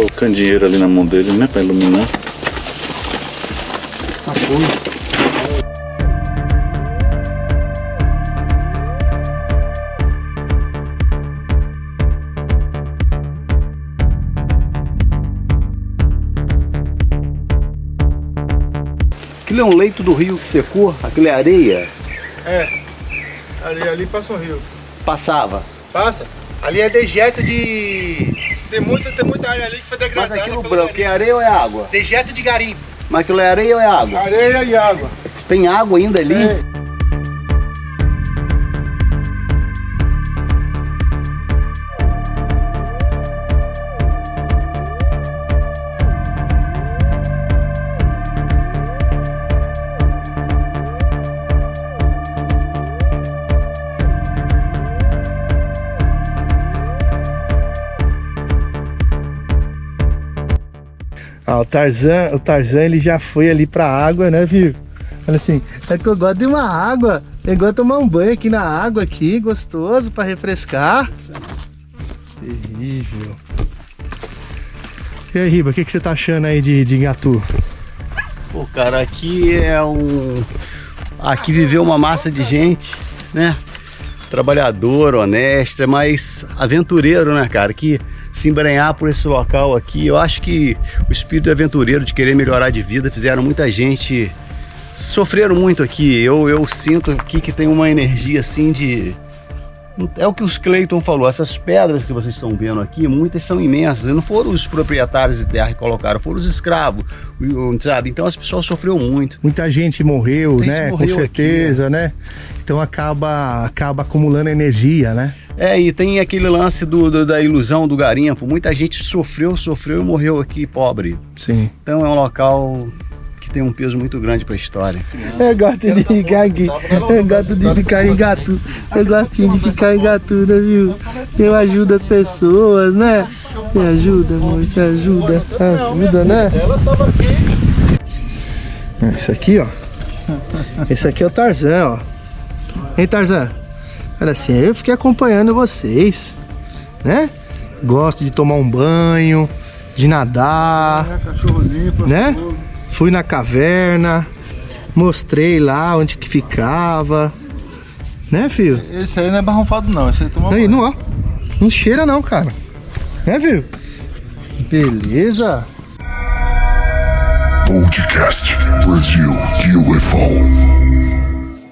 Candeeiro ali na mão dele, né? Pra iluminar. Aquilo é um leito do rio que secou, aquilo é areia. É. Ali, ali passa um rio. Passava. Passa. Ali é dejeto de. Tem muita, tem muita área ali que foi Mas degradada. aquilo pelo branco é areia ou é água? Dejeto de garimpo. Mas aquilo é areia ou é água? Areia e água. Tem água ainda ali? É. Tarzan, o Tarzan ele já foi ali pra água, né, viu? Olha assim, é que eu gosto de uma água. Eu gosto de tomar um banho aqui na água aqui, gostoso pra refrescar. Terrível. E aí, Riba, o que, que você tá achando aí de, de Ingatu? Pô, cara, aqui é um. Aqui viveu uma massa de gente, né? Trabalhador, honesta, mas aventureiro, né, cara? Que se embranhar por esse local aqui, eu acho que o espírito aventureiro de querer melhorar de vida fizeram muita gente. Sofreram muito aqui. Eu, eu sinto aqui que tem uma energia assim de. É o que os Cleiton falou, essas pedras que vocês estão vendo aqui, muitas são imensas. Não foram os proprietários de terra que colocaram, foram os escravos, sabe? Então as pessoas sofreram muito. Muita gente morreu, Muita né? gente Com morreu certeza, né? Então acaba, acaba acumulando energia, né? É, e tem aquele lance do, do- da ilusão do garimpo. Muita gente sofreu, sofreu e morreu aqui pobre. Sim. Então é um local que tem um peso muito grande para a história. Eu gosto de ficar aqui. Eu gosto de ficar em Gatu. Eu gosto de ficar em Gatu, né, viu? Eu ajudo as pessoas, né? Me ajuda, amor, me ajuda. Ajuda, né? Esse aqui, ó. Esse aqui é o Tarzan, ó. Hein, Tarzan? Olha assim, eu fiquei acompanhando vocês, né? Gosto de tomar um banho, de nadar, Cachorro limpo. né? Fui na caverna, mostrei lá onde que ficava. Né, filho? Esse aí não é barrunfado não, esse aí toma Aí, banho. não, ó. Não cheira não, cara. Né, filho? Beleza. Podcast Brasil UFO.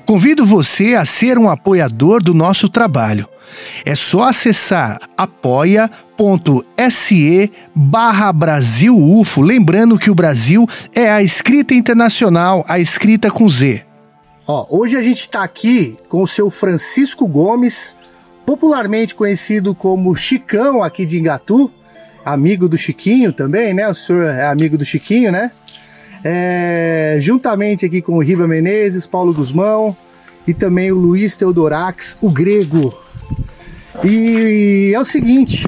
Convido você a ser um apoiador do nosso trabalho. É só acessar apoia.se barra Brasil UFO. Lembrando que o Brasil é a escrita internacional, a escrita com Z. Ó, hoje a gente está aqui com o seu Francisco Gomes, popularmente conhecido como Chicão aqui de Ingatu, amigo do Chiquinho também, né? O senhor é amigo do Chiquinho, né? É, juntamente aqui com o Riva Menezes, Paulo Guzmão e também o Luiz Teodorax, o grego. E é o seguinte,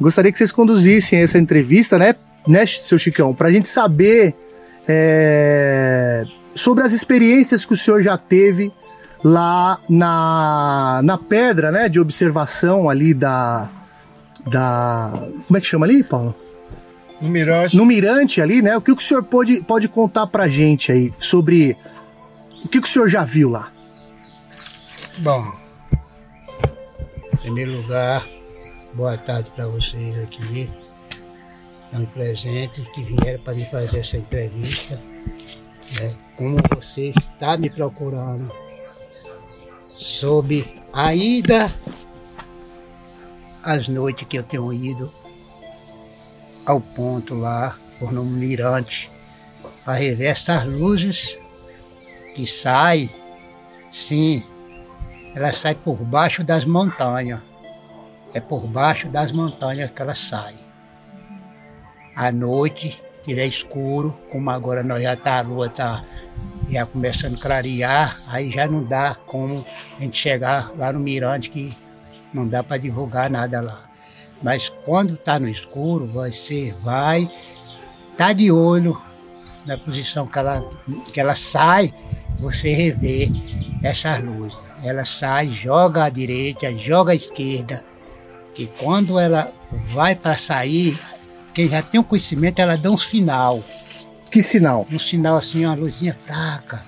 gostaria que vocês conduzissem essa entrevista, né, né seu Chicão, para a gente saber é, sobre as experiências que o senhor já teve lá na, na pedra, né, de observação ali da, da... Como é que chama ali, Paulo? No mirante. no Mirante ali, né? O que, o senhor pode, pode contar pra gente aí sobre o que, o senhor já viu lá? Bom, primeiro lugar, boa tarde para vocês aqui, tão presentes, que vieram para me fazer essa entrevista. né? Como você está me procurando sobre a ida às noites que eu tenho ido ao ponto lá, por no mirante, para rever essas luzes que saem, sim, ela sai por baixo das montanhas. É por baixo das montanhas que ela sai. À noite, tiver escuro, como agora nós já tá, a lua está já começando a clarear, aí já não dá como a gente chegar lá no mirante que não dá para divulgar nada lá. Mas quando está no escuro, você vai, tá de olho na posição que ela, que ela sai, você revê essas luzes. Ela sai, joga à direita, joga à esquerda. E quando ela vai para sair, quem já tem o conhecimento, ela dá um sinal. Que sinal? Um sinal assim, uma luzinha fraca.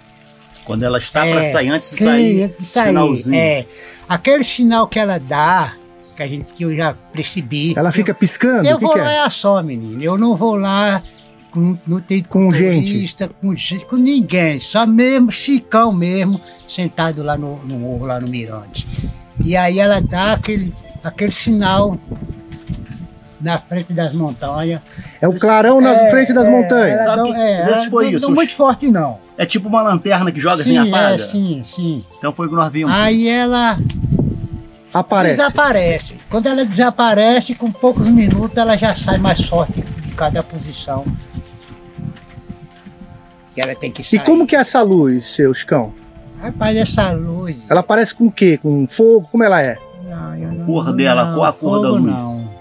Quando ela está É, para sair, antes de sair, antes de sair, sinalzinho. É. Aquele sinal que ela dá, que a gente que eu já percebi. Ela fica piscando? Eu que, vou que lá é? é só, menino. Eu não vou lá com, não tem Com gente? turista, Com, gente, com ninguém. Só mesmo Chicão mesmo, sentado lá no, no morro, lá no Mirante. E aí ela dá aquele, aquele sinal na frente das montanhas. É o clarão nas É, frente das é, montanhas. Ela Sabe não, que- é, ela foi não- isso, não muito forte, não. É tipo uma lanterna que joga sim, assim, apaga. é, sim, sim. Então foi o que nós vimos. Aí ela Aparece. desaparece. Quando ela desaparece, com poucos minutos ela já sai mais forte de cada posição. Que ela tem que E sair. como que é essa luz, seu Chicão? Rapaz, essa luz. Ela aparece com o quê? Com fogo? Como ela é? Não, eu não, cor dela, qual a cor da luz? Não.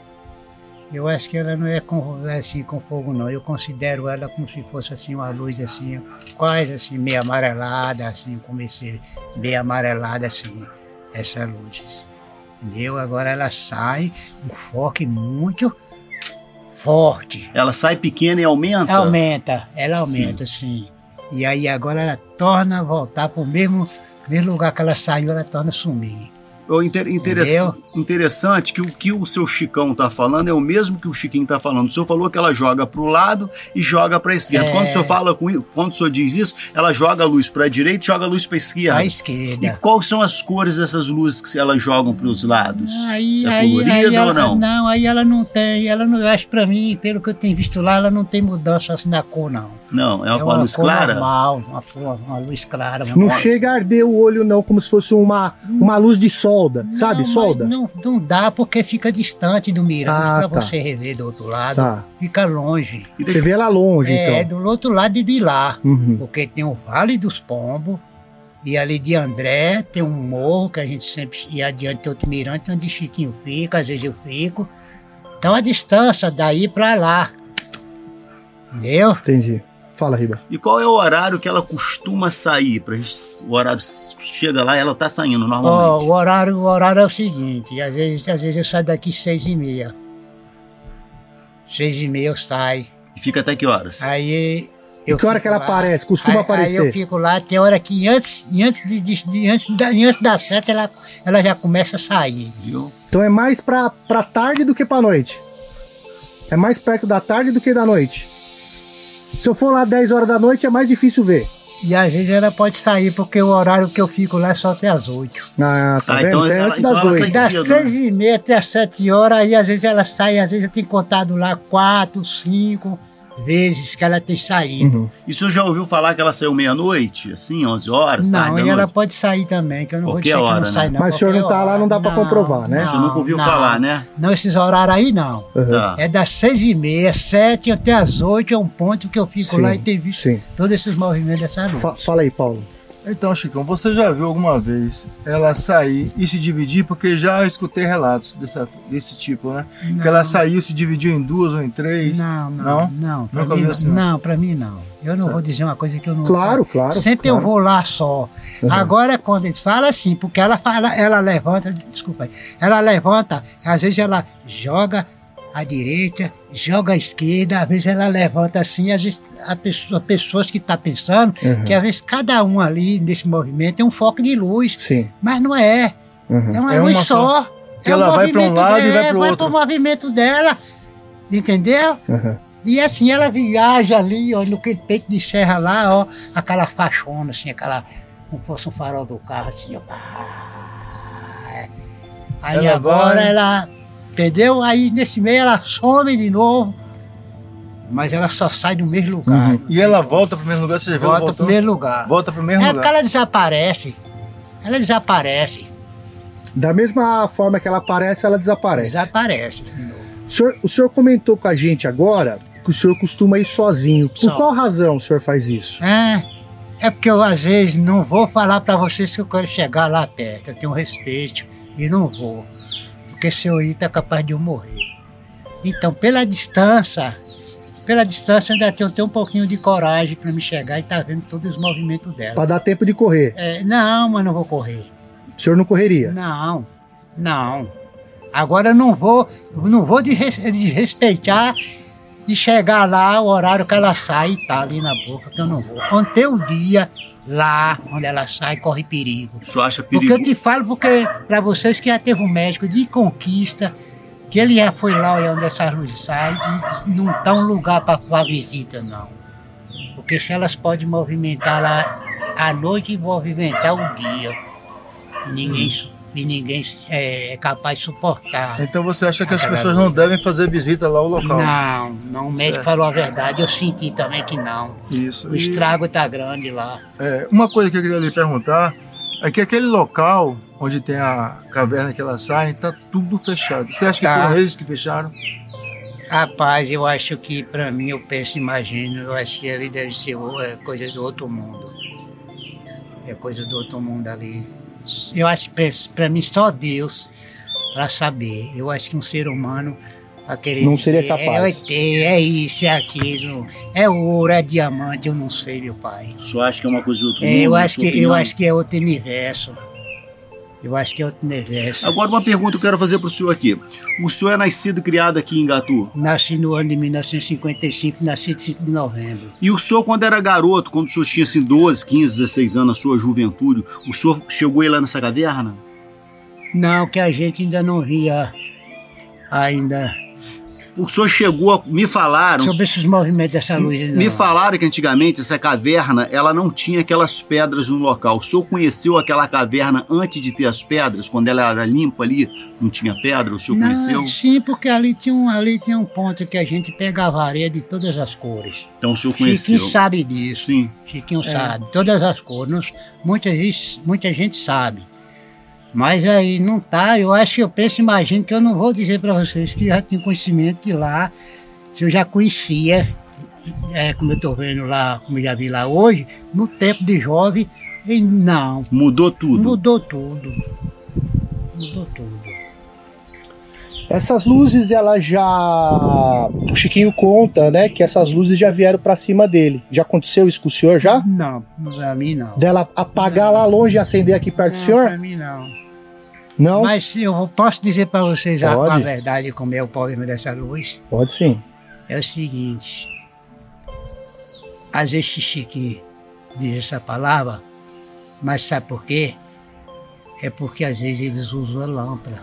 Eu acho que ela não é com, assim com fogo, não. Eu considero ela como se fosse assim uma luz assim, quase assim, meio amarelada, assim, como esse meio amarelada assim, essa luz. Entendeu? Agora ela sai, um foco muito forte. Ela sai pequena e aumenta. Aumenta, ela aumenta, sim. E aí agora ela torna a voltar para o mesmo, mesmo lugar que ela saiu, ela torna a sumir. O inter- interess- Entendeu? interessante que o que o seu Chicão tá falando é o mesmo que o Chiquinho tá falando. O senhor falou que ela joga pro lado e joga pra esquerda. É. Quando o senhor fala com quando o senhor diz isso, ela joga a luz pra direita e joga a luz pra esquerda. À E esquerda. quais são as cores dessas luzes que elas jogam pros lados? Aí, é aí, colorida aí ou ela, não? Não, aí ela não tem, ela não, eu acho pra mim, pelo que eu tenho visto lá, ela não tem mudança assim na cor, não. Não, é uma, é uma luz cor clara? normal, uma, uma luz clara. uma Não cor- chega a arder o olho, não, como se fosse uma, uma luz de solda, sabe? Não, Solda. mas Não, não dá porque fica distante do mirante Ah, pra tá. você rever do outro lado. Tá. Fica longe. E Você vê ela longe, É, então. do outro lado de lá. Uhum. Porque tem o Vale dos Pombos, e ali de André tem um morro que a gente sempre ia adiante, tem outro mirante onde Chiquinho fica, às vezes eu fico. Então a distância daí pra lá. Entendeu? Entendi. Fala, Riba. E qual é o horário que ela costuma sair? Pra gente, o horário chega lá e ela tá saindo normalmente. o, horário, o horário é o seguinte, às vezes, às vezes eu saio daqui seis e meia. Seis e meia eu saio. E fica até que horas? Aí. E eu que hora que ela lá. aparece? Costuma Aí- aparecer? Aí eu fico lá, tem hora que antes, e antes, de, de- de- antes, da, e antes da seta ela, ela já começa a sair. Viu? Então é mais pra, pra tarde do que pra noite. É mais perto da tarde do que da noite. Se eu for lá 10 horas da noite, é mais difícil ver. E às vezes ela pode sair, porque o horário que eu fico lá é só até as oito. Ah, tá Ah, vendo? então é antes então das ela 8. sai- Das cedo, seis e meia até as sete horas, aí às vezes ela sai, às vezes eu tenho contado lá quatro, cinco vezes que ela tem saído. Uhum. E o senhor já ouviu falar que ela saiu meia-noite? Assim, 11 horas? Não, tarde e ela noite? pode sair também, que eu não vou Qualquer dizer que hora, não sai né? não. Mas o senhor não qualquer tá lá, não dá pra comprovar, né? O senhor nunca ouviu não. falar, né? Não, esses horários aí não. Uhum. Tá. É das seis e meia, sete até as oito é um ponto que eu fico Sim, lá e tenho visto Sim. todos esses movimentos dessa luz. Fa- fala aí, Paulo. Então, Chicão, você já viu alguma vez ela sair e se dividir? Porque já escutei relatos dessa, desse tipo, né? Que ela saiu, se dividiu em duas ou em três. Não, não, Não? não. Pra mim, assim, não? não, pra mim não. Eu não vou dizer uma coisa que eu não. Claro, claro. Sempre claro. eu vou lá só. Uhum. Agora, quando eles falam assim, porque ela fala, ela levanta, desculpa aí, ela levanta, às vezes ela joga à direita, joga à esquerda, às vezes ela levanta assim, às vezes a pessoa, pessoas que estão pensando Uhum. que às vezes cada um ali nesse movimento é um foco de luz, Sim. mas não é. Uhum. É uma É luz uma só. Que é ela vai pra um lado e vai dela, pro vai outro. pro movimento dela. Entendeu? Uhum. E assim ela viaja ali, ó, no peito de serra lá, ó, aquela faixona, assim, aquela. Como fosse um farol do carro, assim, ó. Aí Ela agora vai- ela. Entendeu? Aí nesse meio ela some de novo. Mas ela só sai do mesmo lugar. Uhum. E ela volta pro mesmo lugar, você Volta pro voltou? mesmo lugar. Volta pro mesmo É lugar. porque ela desaparece. Ela desaparece. Da mesma forma que ela aparece, ela desaparece. Desaparece. O senhor, o senhor comentou com a gente agora que o senhor costuma ir sozinho. Por Só. qual razão o senhor faz isso? É, é porque eu às vezes não vou falar pra vocês que eu quero chegar lá perto. Eu tenho respeito e não vou. Porque se eu ir, tá capaz de eu morrer. Então, pela distância, pela distância, ainda tenho, tenho um pouquinho de coragem pra me chegar e tá vendo todos os movimentos dela. Pra dar tempo de correr. É, não, mas não vou correr. O senhor não correria. Não, não. Agora eu não vou, não vou desres- desrespeitar e chegar lá, o horário que ela sai e tá ali na boca, que eu não vou. Quando tem o dia lá onde ela sai, corre perigo. Senhor acha Porque perigo? eu te falo, porque para vocês que já teve um médico de conquista, que ele já foi lá onde essas luzes saem, e não tá um lugar para visita, não. Porque se elas podem movimentar lá à noite e movimentar o dia, ninguém, su- e ninguém é, é capaz de suportar. Então você acha que as pessoas não devem fazer visita lá ao local? Não, não, o médico Certo. falou a verdade, eu senti também que não. Isso. O estrago tá grande lá. É, uma coisa que eu queria lhe perguntar é que aquele local onde tem a caverna que ela sai, tá tudo fechado. Você acha que Tá. foram eles que fecharam? Rapaz, eu acho que pra mim, eu penso, imagino, eu acho que ali deve ser é, coisa do outro mundo. É coisa do outro mundo ali. Eu acho que pra- pra mim só Deus pra saber. Eu acho que um ser humano a querer Não seria dizer, capaz. É, ET, é isso, é aquilo, é ouro, é diamante, eu não sei, meu pai. O senhor acha que é uma coisa de outro É, mundo? eu, acho que, eu opinião? acho que é outro universo. Eu acho que é outro universo. Agora uma pergunta que eu quero fazer pro senhor aqui. O senhor é nascido e criado aqui em Gatu? Nasci no ano de 1955, nasci de 5 de novembro. E o senhor, quando era garoto, quando o senhor tinha assim 12, 15, 16 anos, na sua juventude, o senhor chegou aí lá nessa caverna? Não, que a gente ainda não via ainda O senhor chegou, a, me falaram, sobre esses movimentos dessa luz. ainda me não. falaram que antigamente essa caverna, ela não tinha aquelas pedras no local. O senhor conheceu aquela caverna antes de ter as pedras, quando ela era limpa ali, não tinha pedra, o senhor Não, conheceu? sim, porque ali tinha, um, ali tinha um ponto que a gente pegava areia de todas as cores. Então o senhor conheceu. Chiquinho sabe disso. Sim. Chiquinho sabe, todas as cores. Não- Muita, muita gente sabe. Mas aí não tá, eu acho, eu penso, imagino que eu não vou dizer para vocês que já tinha conhecimento que lá, se eu já conhecia, é, como eu tô vendo lá, como eu já vi lá hoje, no tempo de jovem, e não. Mudou tudo. Mudou tudo. Mudou tudo. Essas luzes, ela já. O Chiquinho conta, né? Que essas luzes já vieram pra cima dele. Já aconteceu isso com o senhor já? Não, pra mim não. Dela apagar lá longe e acender aqui perto do Não, senhor? pra mim não. Não? Mas eu posso dizer para vocês a, a verdade como é o problema dessa luz. Pode sim. É o seguinte. Às vezes Chique diz essa palavra, mas sabe por quê? É porque às vezes eles usam a lâmpada.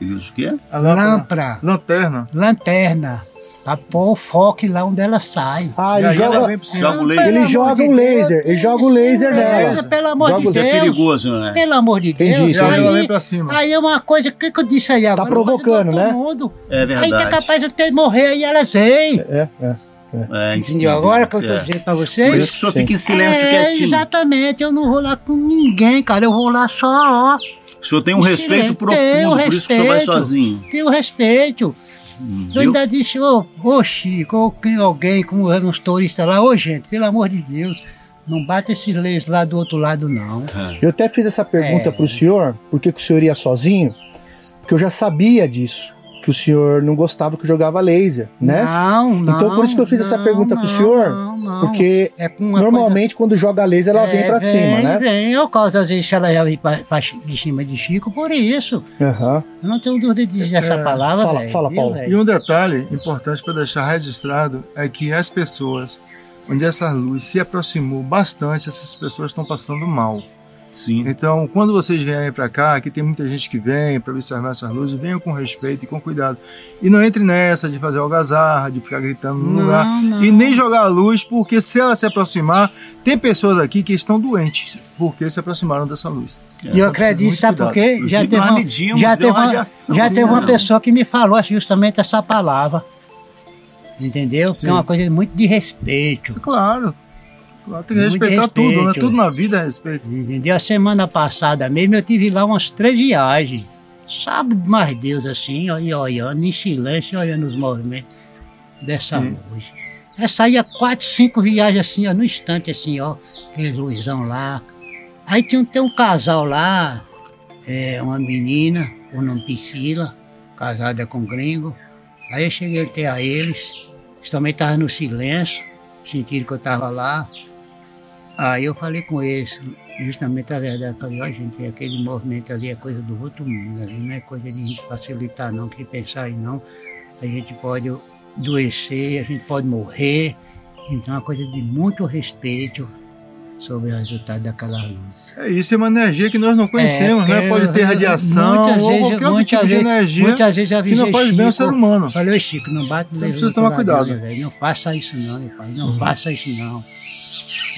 Ele usa o quê? A lâmpada- Lâmpada. Lanterna. Lanterna. Pra pôr o foco lá onde ela sai. Ah, ele ela joga. Joga o laser. Ele joga um de laser, Deus, ele joga o laser nela. Pelo amor Joga de o- Isso é Deus. perigoso, né? Pelo amor de Entendi, Deus. entendi. Ela Aí, vem pra cima. aí é uma coisa, o que, que eu disse aí agora? Tá provocando, né? mundo. É Aí verdade. tá capaz de até morrer aí elas vêm. É, é. É, Entendeu? Agora que eu tô É. dizendo pra Por vocês. isso que o senhor fica em silêncio é, quietinho. exatamente, eu não vou lá com ninguém, cara. Eu vou lá só, ó. O senhor tem um respeito silêncio. profundo, Tenho por isso que o senhor vai respeito. sozinho. Tenho respeito. Eu ainda disse, ô, ô Chico, ou quem- alguém, como eram uns turistas lá, ô gente, pelo amor de Deus, não bate esse leis lá do outro lado, não. Eu até fiz essa pergunta É. pro senhor, por que, que o senhor ia sozinho? Porque eu já sabia disso. Que o senhor não gostava que eu jogava laser, né? Não, não. Então por isso que eu fiz essa não, pergunta pro não, senhor, não, não. Porque É normalmente quando joga laser ela coisa- vem É, pra cima, né? Vem, eu causa às vezes ela já vem pra, pra, de cima de Chico, por isso. Aham. Eu não tenho dúvida de dizer essa É, palavra, fala- velho, fala, viu, Paulo. velho? E um detalhe importante para deixar registrado é que as pessoas onde essa luz se aproximou bastante, essas pessoas estão passando mal. Sim. Então, quando vocês vierem para cá, aqui tem muita gente que vem para observar essas luzes, venham com respeito e com cuidado. E não entre nessa de fazer algazarra, de ficar gritando no Não, lugar. não. E nem jogar a luz, porque se ela se aproximar, tem pessoas aqui que estão doentes porque se aproximaram dessa luz. E eu acredito, sabe por quê? Já teve uma, medimos, já teve uma já teve uma pessoa que me falou justamente essa palavra. Entendeu? Que Sim. é uma coisa muito de respeito. Claro. Claro tem que Muito respeitar tudo, né? respeito. Tudo na vida é respeito. Entendeu? A semana passada mesmo eu tive lá umas três viagens. Sabe mais Deus assim, ó, e olhando em silêncio, olhando os movimentos dessa Sim. luz. É saía quatro, cinco viagens assim, ó, no instante assim, ó, aquele luzão lá. Aí tinha um, tem um casal lá, é, uma menina, o nome Priscila, casada com um gringo. Aí eu cheguei até a eles, eles também estavam no silêncio, sentiram que eu estava lá. Aí eu falei com eles, justamente a verdade, falei, ó gente, aquele movimento ali é coisa do outro mundo, ali não é coisa de gente facilitar não, que pensar aí não, a gente pode adoecer, a gente pode morrer. Então é uma coisa de muito respeito sobre o resultado daquela luz. É, isso é uma energia que nós não conhecemos, né? É, Pode ter radiação muitas ou vezes- qualquer outro tipo de vezes- energia muitas vezes já que não faz bem ao Chico, ser humano. Falei, Chico, não bate no precisa tomar cuidado. velho. Não faça isso não, meu pai. Não faça isso não.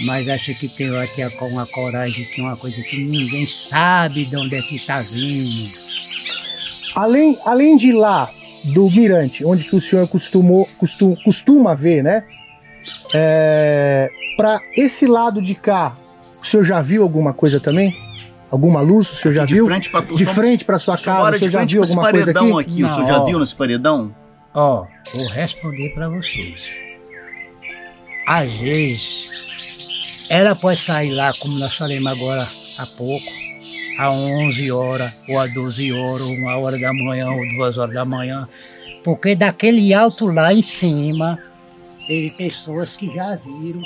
Mas acho que tem aqui uma coragem, que é uma coisa que ninguém sabe de onde é que tá vindo. Além, além de lá do Mirante, onde que o senhor costumou, costum, costuma ver, né? É, para esse lado de cá, o senhor já viu alguma coisa também? Alguma luz? O senhor já de viu? frente pra- de frente para sua casa, o senhor de já frente viu alguma coisa aqui? aqui, o senhor já Não. viu nesse paredão? Ó, vou responder para vocês. Às vezes, ela pode sair lá, como nós falamos agora há pouco, a 11 horas, ou a 12 horas, ou uma hora da manhã, ou duas horas da manhã, porque daquele alto lá em cima, tem pessoas que já viram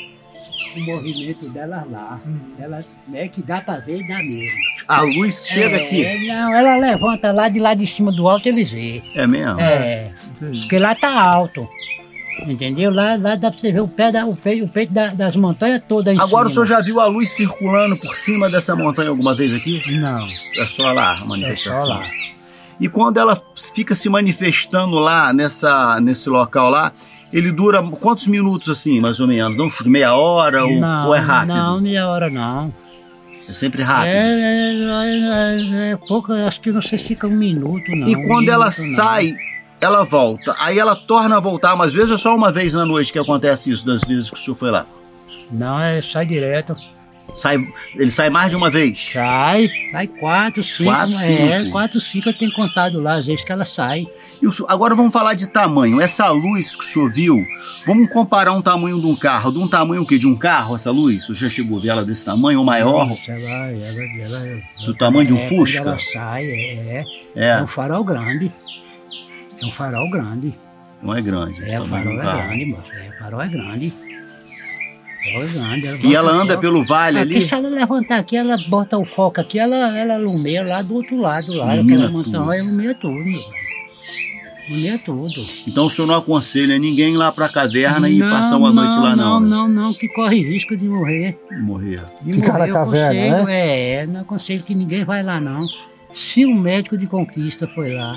o movimento delas lá. Ela, né, que dá para ver e dá mesmo. A luz chega É, aqui. Não, ela levanta lá de lá de cima do alto, eles vê. É mesmo? É, porque lá tá alto. Entendeu? Lá, lá dá pra você ver o pé, da, o peito, o peito da- das montanhas todas Agora o cima. senhor já viu a luz circulando por cima dessa montanha alguma vez aqui? Não. É só lá a É manifestação. só lá. E quando ela fica se manifestando lá nessa, nesse local lá, ele dura quantos minutos assim, mais ou menos? Não, meia hora ou, não, ou é rápido? Não, meia hora não. É sempre rápido. É, é, é, é, é pouco, acho que não sei se fica um minuto, não. e um quando ela minuto, não. Ela volta. Aí ela torna a voltar, mas às vezes é só uma vez na noite que acontece isso, das vezes que o senhor foi lá. Não, é, sai direto. Sai, ele sai mais de uma vez? Sai, sai quatro, cinco. Quatro, é, cinco. quatro, cinco eu tenho contado lá, às vezes que ela sai. E o senhor- agora vamos falar de tamanho. Essa luz que o senhor viu, vamos comparar um tamanho de um carro. De um tamanho o quê? De um carro, essa luz? O senhor chegou a ver ela desse tamanho ou maior? Nossa, ela, ela, ela, Do tamanho de um é, Fusca? Ela sai, é, É. é um farol grande. É um farol grande. Não é grande. É, o farol é grande, moço. É, o farol é grande. O farol é grande. E bota ela anda pelo vale Aqui, ali? se ela levantar aqui, ela bota o foco aqui, ela, ela lumeia lá do outro lado, lá, Ilumina aquela montanha, ela ilumina tudo, meu velho. Ilumina tudo. Então o senhor não aconselha ninguém ir lá pra caverna e Não, passar uma noite lá, não? Não, né? não, não, que corre risco de morrer. Morrer. De Ficar morrer, na caverna, aconselho, né? É, não aconselho que ninguém vai lá, não. Se o médico de conquista foi lá,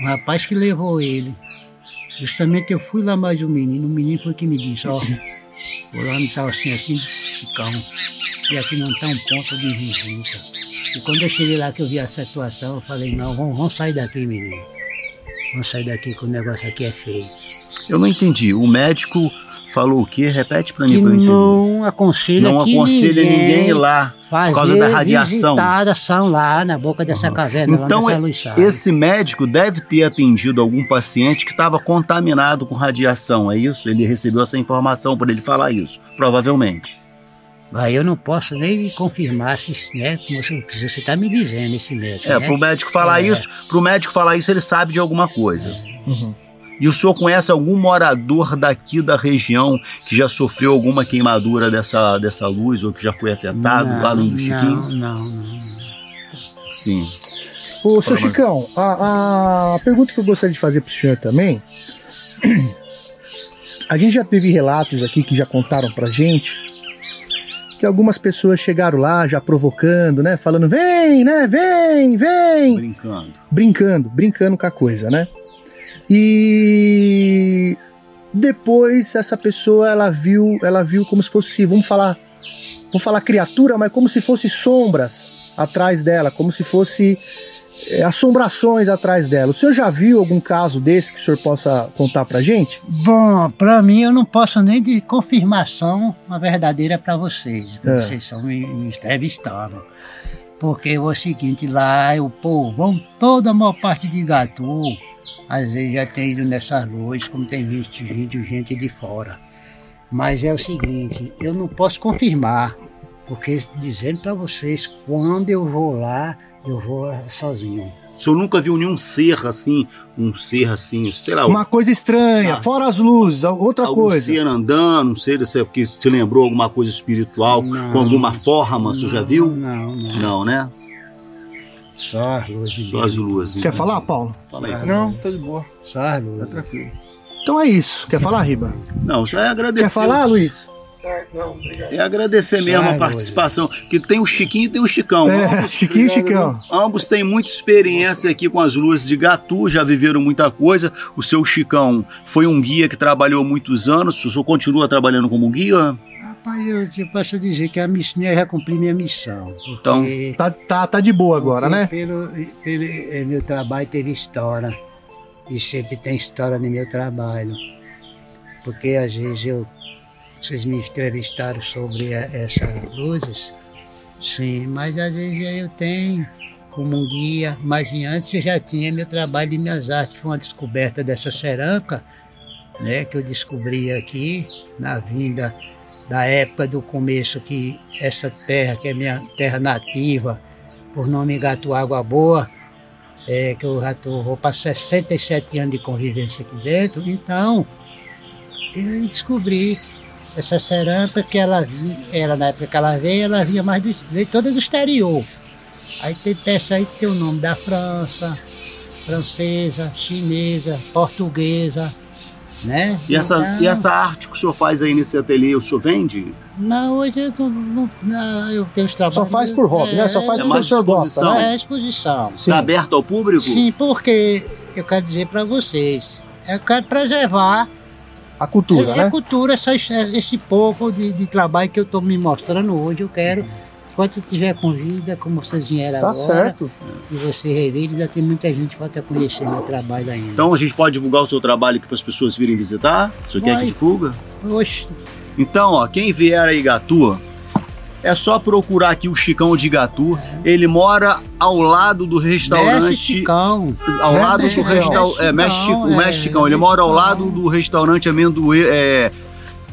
o rapaz que levou ele, justamente eu fui lá mais um menino, o menino foi que me disse, ó, o lá não tá assim, assim, cão, e aqui não tá um ponto de visita. E quando eu cheguei lá que eu vi essa situação, eu falei, não, vamos, vamos sair daqui, menino. Vamos sair daqui que o negócio aqui é feio. Eu não entendi. O médico falou o quê? Repete pra mim Que pra eu entender. não aconselha Não aconselha ninguém, ninguém ir lá por causa da radiação. visitação lá na boca dessa caverna, Então, lá nessa é- esse médico deve ter atendido algum paciente que estava contaminado com radiação, é isso? Ele recebeu essa informação por ele falar isso, provavelmente. Aí eu não posso nem confirmar se, né, como você- o que você está me dizendo, esse médico. É, né? pro médico falar É. isso, pro médico falar isso, ele sabe de alguma coisa. Uhum. E o senhor conhece algum morador daqui da região que já sofreu alguma queimadura dessa, dessa luz ou que já foi afetado, Não, além do Chiquinho? Não, não, não. Sim. Ô, seu Chicão, a, a pergunta que eu gostaria de fazer pro senhor também. A gente já teve relatos aqui que já contaram pra gente que algumas pessoas chegaram lá já provocando, né? Falando, vem, né? Vem, vem! Brincando. Brincando, brincando com a coisa, né? E depois essa pessoa ela viu, ela viu como se fosse, vamos falar, vamos falar criatura, mas como se fosse sombras atrás dela, como se fosse é, assombrações atrás dela. O senhor já viu algum caso desse que o senhor possa contar pra gente? Bom, para mim eu não posso nem de confirmação uma verdadeira para vocês, É. vocês estão me, me entrevistando. Porque é o seguinte, lá o povão, toda a maior parte de Gatu, às vezes já tem ido nessas luzes, como tem visto gente, gente de fora. Mas é o seguinte, eu não posso confirmar, porque dizendo para vocês, quando eu vou lá, eu vou sozinho. O senhor nunca viu nenhum ser assim, um ser assim, sei lá, Uma coisa estranha, Ah. fora as luzes, outra algum coisa. ser andando, um ser assim, que te lembrou alguma coisa espiritual, Não. com alguma forma, o senhor já viu? Não, não. Não, né? Só as luzes. Só as luzes. Quer falar, Paulo? Fala aí. Não, tá de boa. Só as. Tá tranquilo. Então é isso. Quer falar, Riba? Não, só é agradecer. Quer falar, os- Luiz? É agradecer mesmo a participação. Que tem o Chiquinho e tem o Chicão. É, Chiquinho e Chicão. Ambos têm muita experiência aqui com as luzes de Gatu, já viveram muita coisa. O seu Chicão foi um guia que trabalhou muitos anos. O senhor continua trabalhando como guia? Rapaz, eu, eu posso dizer que a missão, eu já cumpri minha missão. Então, Tá, tá, tá de boa agora, né? Pelo, pelo eh, meu trabalho teve história. E sempre tem história no meu trabalho. Porque às vezes eu. Vocês me entrevistaram sobre a- essas luzes. Sim, mas às vezes eu tenho como um guia, mas antes eu já tinha meu trabalho e minhas artes. Foi uma descoberta dessa cerâmica, né, que eu descobri aqui na vinda da época do começo que essa terra, que é minha terra nativa, por nome Gato Água Boa, é, que eu já tô, vou para 67 anos de convivência aqui dentro, então eu descobri essa cerâmica que ela vinha, ela na época que ela veio, ela vinha mais do, veio toda do exterior. Aí tem peça aí que tem o nome da França, francesa, chinesa, portuguesa, né? e essa, Então, e essa arte que o senhor faz aí nesse ateliê, o senhor vende? Não, hoje eu, não, não, não, eu tenho os trabalhos. Só faz por hobby, né? Só faz É porque o mais senhor gosta, exposição. né? É exposição. Está aberto ao público? Sim, porque eu quero dizer para vocês, eu quero preservar A cultura, a, a né? cultura, essa, esse pouco de, de trabalho que eu estou me mostrando hoje. Eu quero, enquanto eu tiver com vida, como vocês vieram Tá agora, certo. e você rever, ainda tem muita gente que vai estar conhecendo meu trabalho ainda. Então a gente pode divulgar o seu trabalho aqui para as pessoas virem visitar? O senhor quer Vai. que divulga? Oxe, Então, ó, quem vier a Igatu, é só procurar aqui o Chicão de Igatu. Ele mora ao lado do Mestre restaurante. Chicão. Ao Mestre lado do Chicão. restaurante. É, Mestre Chicão, o Mestre é, Chicão. Ele mora ao lado do restaurante amendoe. É,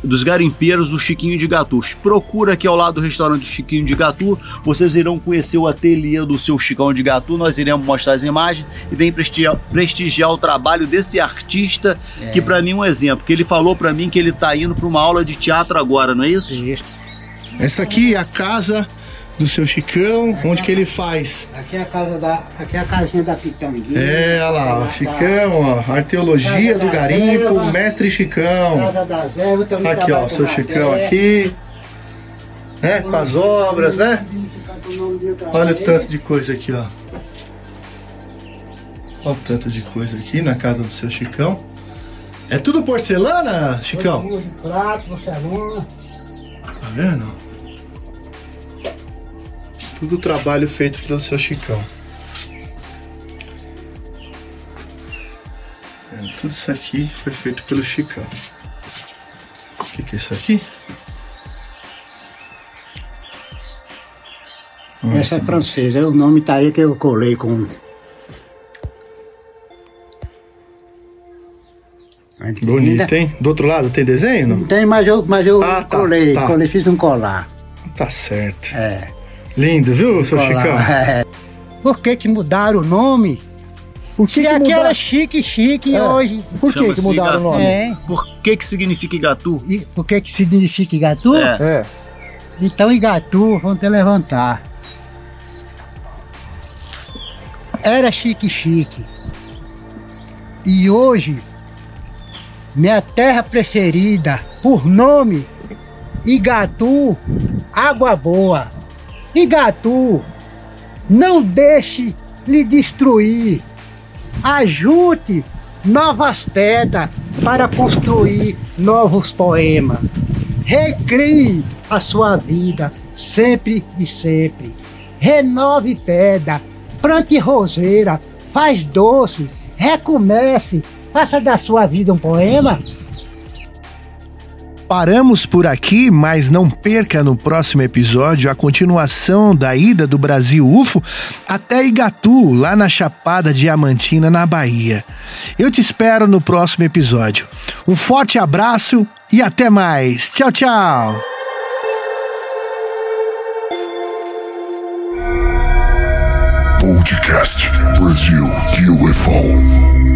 dos garimpeiros do Chiquinho de Gatu. Procura aqui ao lado do restaurante do Chiquinho de Gatu. Vocês irão conhecer o ateliê do seu Chicão de Gatu. Nós iremos mostrar as imagens e vem prestigiar, prestigiar o trabalho desse artista que pra mim é um exemplo. Que ele falou pra mim que ele tá indo pra uma aula de teatro agora, não é isso? Essa aqui é a casa do seu Chicão, onde que ele faz. Aqui é a casa da. Aqui é a casinha da pitanguinha. É, olha lá, Chicão, ó, arqueologia do garimpo, mestre Chicão. Casa das ervas, também Aqui, ó, seu Chicão aqui, né, com as obras, né? Olha o tanto de coisa aqui, ó. Olha o tanto de coisa aqui na casa do seu Chicão. É tudo porcelana, Chicão? De prato, porcelana. Tá vendo? Tudo trabalho feito pelo seu Chicão. É, tudo isso aqui foi feito pelo Chicão. O que, que é isso aqui? Essa é francesa, o nome tá aí que eu colei com. Bonito, hein? Do outro lado tem desenho? Não? Tem, mas eu, mas eu Ah, tá, colei, tá. colei, fiz um colar. Tá certo. É. Lindo, viu, seu. Chicão? É. Por que que mudaram o nome? Por que, que aqui mudaram? era chique, chique, É. hoje. Por que, que mudaram o nome? É. Por que que significa Igatu? E por que que significa Igatu? É. É. Então Igatu, vamos te levantar. Era chique chique. E hoje, minha terra preferida, por nome, Igatu, Água Boa. Igatu, não deixe lhe destruir. Ajunte novas pedras para construir novos poemas. Recrie a sua vida sempre e sempre. Renove pedra, plante roseira, faz doce, recomece, faça da sua vida um poema. Paramos por aqui, mas não perca no próximo episódio a continuação da ida do Brasil UFO até Igatu, lá na Chapada Diamantina, na Bahia. Eu te espero no próximo episódio. Um forte abraço e até mais. Tchau, tchau. Podcast Brasil UFO.